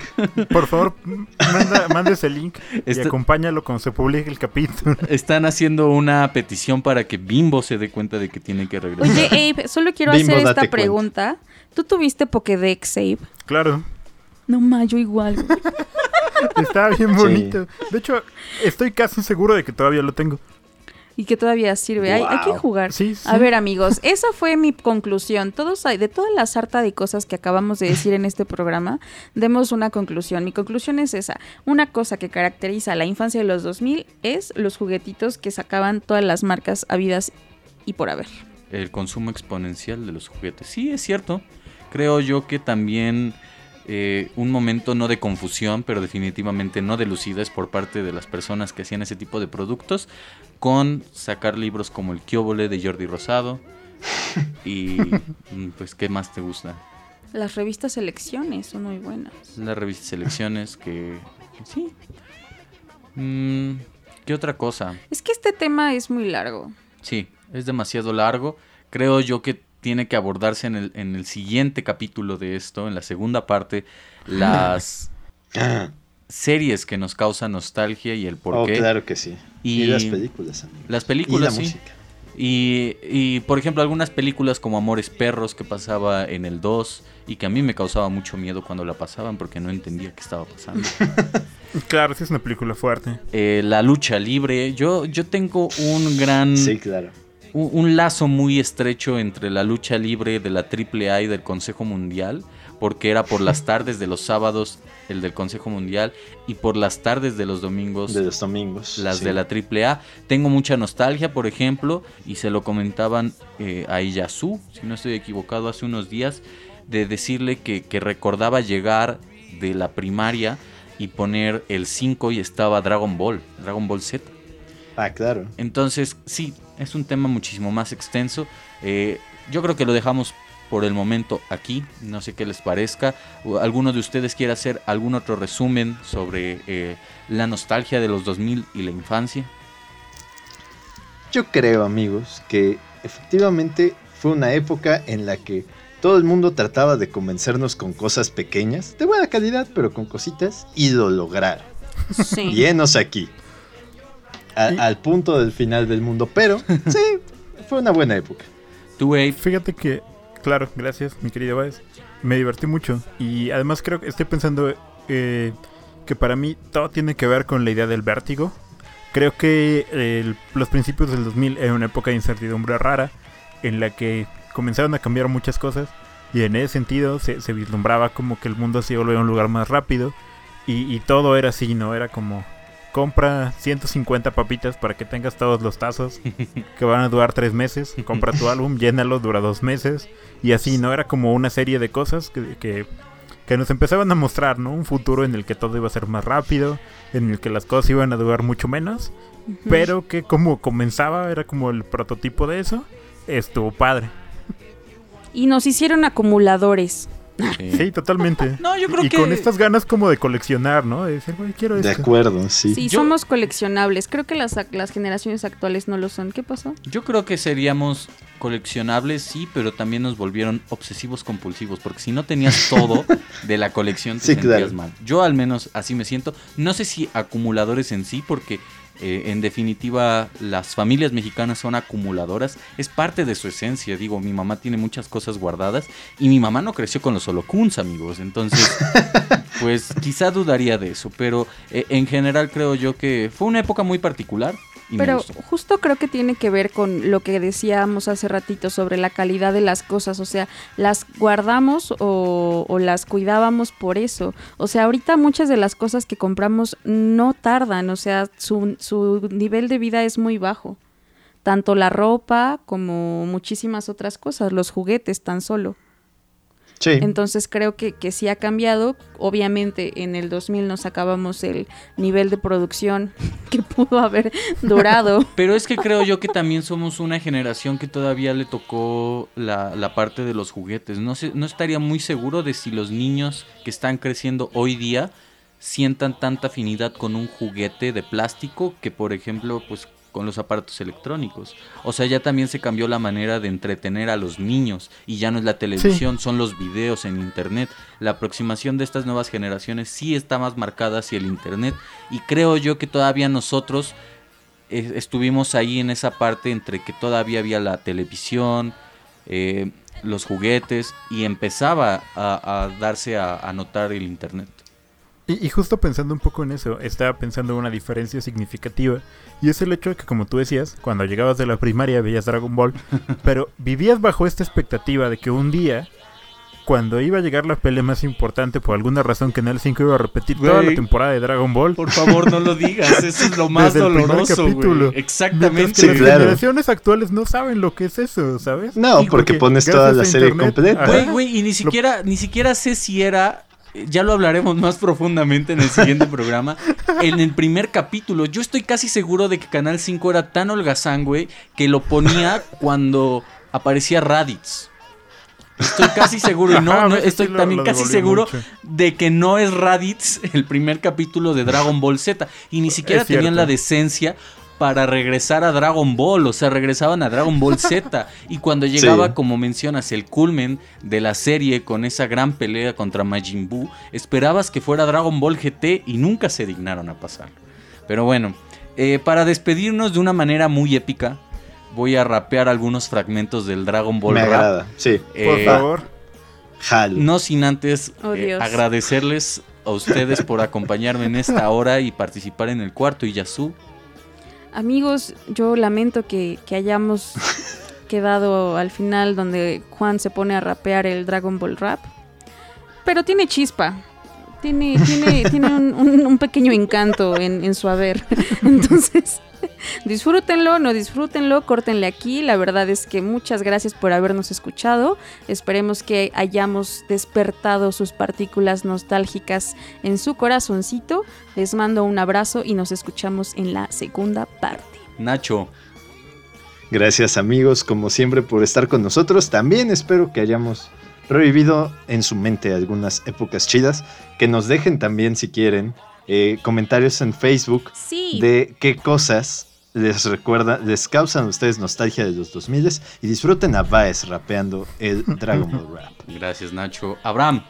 Por favor, manda, manda ese link y acompáñalo cuando se publique el capítulo. Están haciendo una petición para que Bimbo se dé cuenta de que tiene que regresar. Oye, Abe, solo quiero Bimbo, hacer esta cuenta. pregunta. ¿Tú tuviste Pokédex, Abe? Claro, No, ma, yo igual. está bien Sí. bonito. De hecho, estoy casi seguro de que todavía lo tengo. y que todavía sirve. Hay, hay que Wow. jugar. Sí, sí. A ver, amigos, esa fue mi conclusión. Todos hay, de toda la sarta de cosas que acabamos de decir en este programa, demos una conclusión. Mi conclusión es esa. Una cosa que caracteriza la infancia de los 2000 es los juguetitos que sacaban todas las marcas habidas y por haber. el consumo exponencial de los juguetes. Sí, es cierto. Creo yo que también eh, un momento no de confusión, pero definitivamente no de lucidez por parte de las personas que hacían ese tipo de productos, con sacar libros como El Kiobole de Jordi Rosado. Y pues, ¿qué más te gusta? Las revistas Selecciones son muy buenas. La revista Selecciones, que que sí. Mm, ¿Qué otra cosa? Es que este tema es muy largo. Sí, es demasiado largo. Creo yo que tiene que abordarse en el, en el siguiente capítulo de esto, en la segunda parte, las series que nos causan nostalgia y el por Oh, claro que sí. Y, Y las películas, amigo. Las Y películas, la sí. música. Y, y, por ejemplo, algunas películas como Amores Perros que pasaba en el 2 y que a mí me causaba mucho miedo cuando la pasaban porque no entendía qué estaba pasando. Claro, sí es una película fuerte. Eh, la lucha libre, yo, yo tengo un gran... Sí, claro. Un, un lazo muy estrecho entre la lucha libre de la AAA y del Consejo Mundial, porque era por las tardes de los sábados el del Consejo Mundial y por las tardes de los domingos De los domingos. las sí. de la AAA. Tengo mucha nostalgia, por ejemplo, y se lo comentaban eh, a Iyasu, si no estoy equivocado, hace unos días, de decirle que, que recordaba llegar de la primaria y poner el 5 y estaba Dragon Ball, Dragon Ball Z. Ah, claro. Entonces, sí, es un tema muchísimo más extenso. Eh, yo creo que lo dejamos por el momento aquí. No sé qué les parezca. ¿Alguno de ustedes quiere hacer algún otro resumen sobre eh, la nostalgia de los 2000 y la infancia? Yo creo, amigos, que efectivamente fue una época en la que todo el mundo trataba de convencernos con cosas pequeñas, de buena calidad, pero con cositas, y lo lograron. Sí. Llenos aquí. A- Y- Al punto del final del mundo, pero sí, fue una buena época. Tú, Fíjate que, claro, gracias, mi querido Baez. Me divertí mucho. Y además creo que estoy pensando eh, que para mí todo tiene que ver con la idea del vértigo. Creo que el- los principios del 2000 era una época de incertidumbre rara en la que comenzaron a cambiar muchas cosas. Y en ese sentido se, se vislumbraba como que el mundo se iba a volver un lugar más rápido. Y, y todo era así, ¿no? Era como compra 150 papitas para que tengas todos los tazos que van a durar tres meses. Compra tu álbum, llénalo, dura dos meses. Y así, ¿no? Era como una serie de cosas que, que, que nos empezaban a mostrar, ¿no? Un futuro en el que todo iba a ser más rápido, en el que las cosas iban a durar mucho menos. Pero que como comenzaba, era como el prototipo de eso. Estuvo padre. Y nos hicieron acumuladores. Sí. Sí, totalmente. No, yo creo y que- con estas ganas como de coleccionar, ¿no? De decir, güey, quiero De esto. acuerdo, sí. Sí, Yo- somos coleccionables. Creo que las, las generaciones actuales no lo son. ¿Qué pasó? Yo creo que seríamos coleccionables, sí, pero también nos volvieron obsesivos compulsivos, porque si no tenías todo de la colección te Sí, sentías claro. mal. Yo al menos así me siento. No sé si acumuladores en sí, porque eh, en definitiva las familias mexicanas son acumuladoras, es parte de su esencia. Digo, mi mamá tiene muchas cosas guardadas y mi mamá no creció con los holocuns, amigos. Entonces, pues quizá dudaría de eso, pero eh, en general creo yo que fue una época muy particular. Y Pero justo creo que tiene que ver con lo que decíamos hace ratito sobre la calidad de las cosas. O sea, las guardamos o, o las cuidábamos por eso. O sea, ahorita muchas de las cosas que compramos no tardan. O sea, su, su nivel de vida es muy bajo. Tanto la ropa como muchísimas otras cosas, los juguetes tan solo. Sí. Entonces creo que, que sí ha cambiado. Obviamente en el 2000 nos acabamos el nivel de producción que pudo haber durado. Pero es que creo yo que también somos una generación que todavía le tocó la, la parte de los juguetes. No, sé, no estaría muy seguro de si los niños que están creciendo hoy día sientan tanta afinidad con un juguete de plástico que, por ejemplo, pues con los aparatos electrónicos. O sea, ya también se cambió la manera de entretener a los niños y ya no es la televisión, son los videos en internet. La aproximación de estas nuevas generaciones sí está más marcada hacia el internet y creo yo que todavía nosotros eh, estuvimos ahí en esa parte entre que todavía había la televisión, eh, los juguetes y empezaba a, a darse a, a notar el internet. Y, y justo pensando un poco en eso, estaba pensando en una diferencia significativa. Y es el hecho de que, como tú decías, cuando llegabas de la primaria veías Dragon Ball, pero vivías bajo esta expectativa de que un día, cuando iba a llegar la pelea más importante, por alguna razón Canal 5 iba a repetir toda la temporada de Dragon Ball. Por favor, no lo digas, eso es lo más Desde el doloroso, capítulo. Exactamente. Que Sí, las claro. generaciones actuales no saben lo que es eso, ¿sabes? No, porque pones toda la serie internet- completa. Güey, güey, y ni siquiera, ni siquiera sé si era. Ya lo hablaremos más profundamente en el siguiente programa. En el primer capítulo, yo estoy casi seguro de que Canal 5 era tan holgazán, güey, que lo ponía cuando aparecía Raditz. Estoy casi seguro, y no, sí estoy lo- también lo casi seguro mucho. de que no es Raditz el primer capítulo de Dragon Ball Z. Y ni siquiera tenían la decencia para regresar a Dragon Ball, o sea, regresaban a Dragon Ball Z. Y cuando llegaba, Sí. como mencionas, el culmen de la serie con esa gran pelea contra Majin Buu, esperabas que fuera Dragon Ball GT y nunca se dignaron a pasarlo. Pero bueno, eh, para despedirnos de una manera muy épica, voy a rapear algunos fragmentos del Dragon Ball Me Rap. agrada. Sí. Por Eh, favor. Jalo. no sin antes Oh, eh, agradecerles a ustedes por acompañarme en esta hora y participar en el cuarto. Y Yasu, Amigos, yo lamento que, que hayamos quedado al final donde Juan se pone a rapear el Dragon Ball Rap. Pero tiene chispa. Tiene, tiene, tiene un, un- un pequeño encanto en, en su haber. Entonces, disfrútenlo, no disfrútenlo, córtenle aquí. La verdad es que muchas gracias por habernos escuchado. Esperemos que hayamos despertado sus partículas nostálgicas en su corazoncito. Les mando un abrazo y nos escuchamos en la segunda parte. Nacho, Gracias amigos, como siempre, por estar con nosotros. También espero que hayamos revivido en su mente algunas épocas chidas. Que nos dejen también, si quieren, eh, comentarios en Facebook Sí. de qué cosas les recuerda, les causan a ustedes nostalgia de los 2000 y disfruten a Baez rapeando el Dragon Ball Rap. gracias Nacho. Abraham,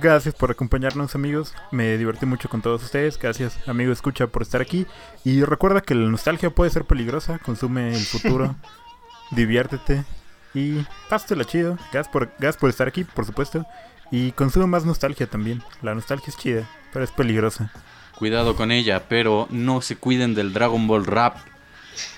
Gracias por acompañarnos amigos, me divertí mucho con todos ustedes, gracias amigo escucha por estar aquí. Y recuerda que la nostalgia puede ser peligrosa, consume el futuro, diviértete. Y pásatela chido, gracias por, gracias por estar aquí por supuesto. Y consume más nostalgia también, la nostalgia es chida, pero es peligrosa. Cuidado con ella, pero no se cuiden del Dragon Ball Rap,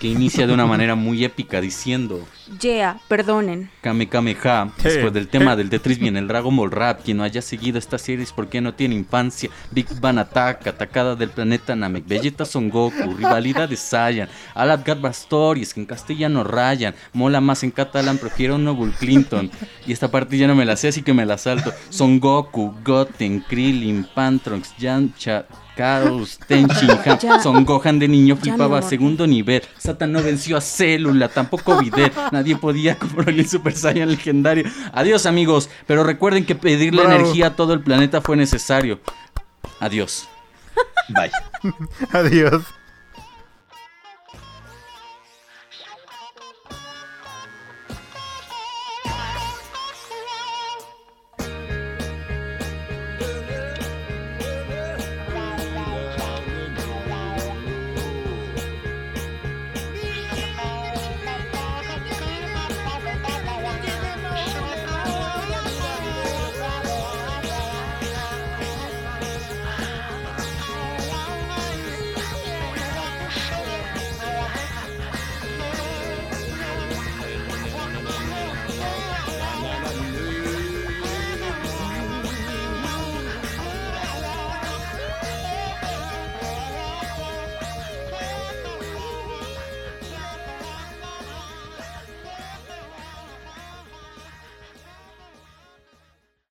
que inicia de una manera muy épica diciendo... Yeah, perdonen. Kame Kame Ha. Sí. Después del tema del Tetris viene el Dragon Ball Rap. Quien no haya seguido esta serie es porque no tiene infancia. Big Bang Attack, atacada del planeta Namek. Vegeta Son Goku, rivalidad de Saiyan. Gat Stories, que en castellano rayan. Mola más en catalán, prefiero Noble Clinton. Y esta parte ya no me la sé, así que me la salto. Son Goku, Goten, Krillin, Pantrox, Yamcha. Carlos, Tenshin Han, Ya. Son Gohan de niño flipaba amor. segundo nivel. Satan no venció a Célula, tampoco Videl. Nadie podía como el Super Saiyan legendario. Adiós, amigos. Pero recuerden que pedirle Bravo. energía a todo el planeta fue necesario. Adiós. Bye. Adiós.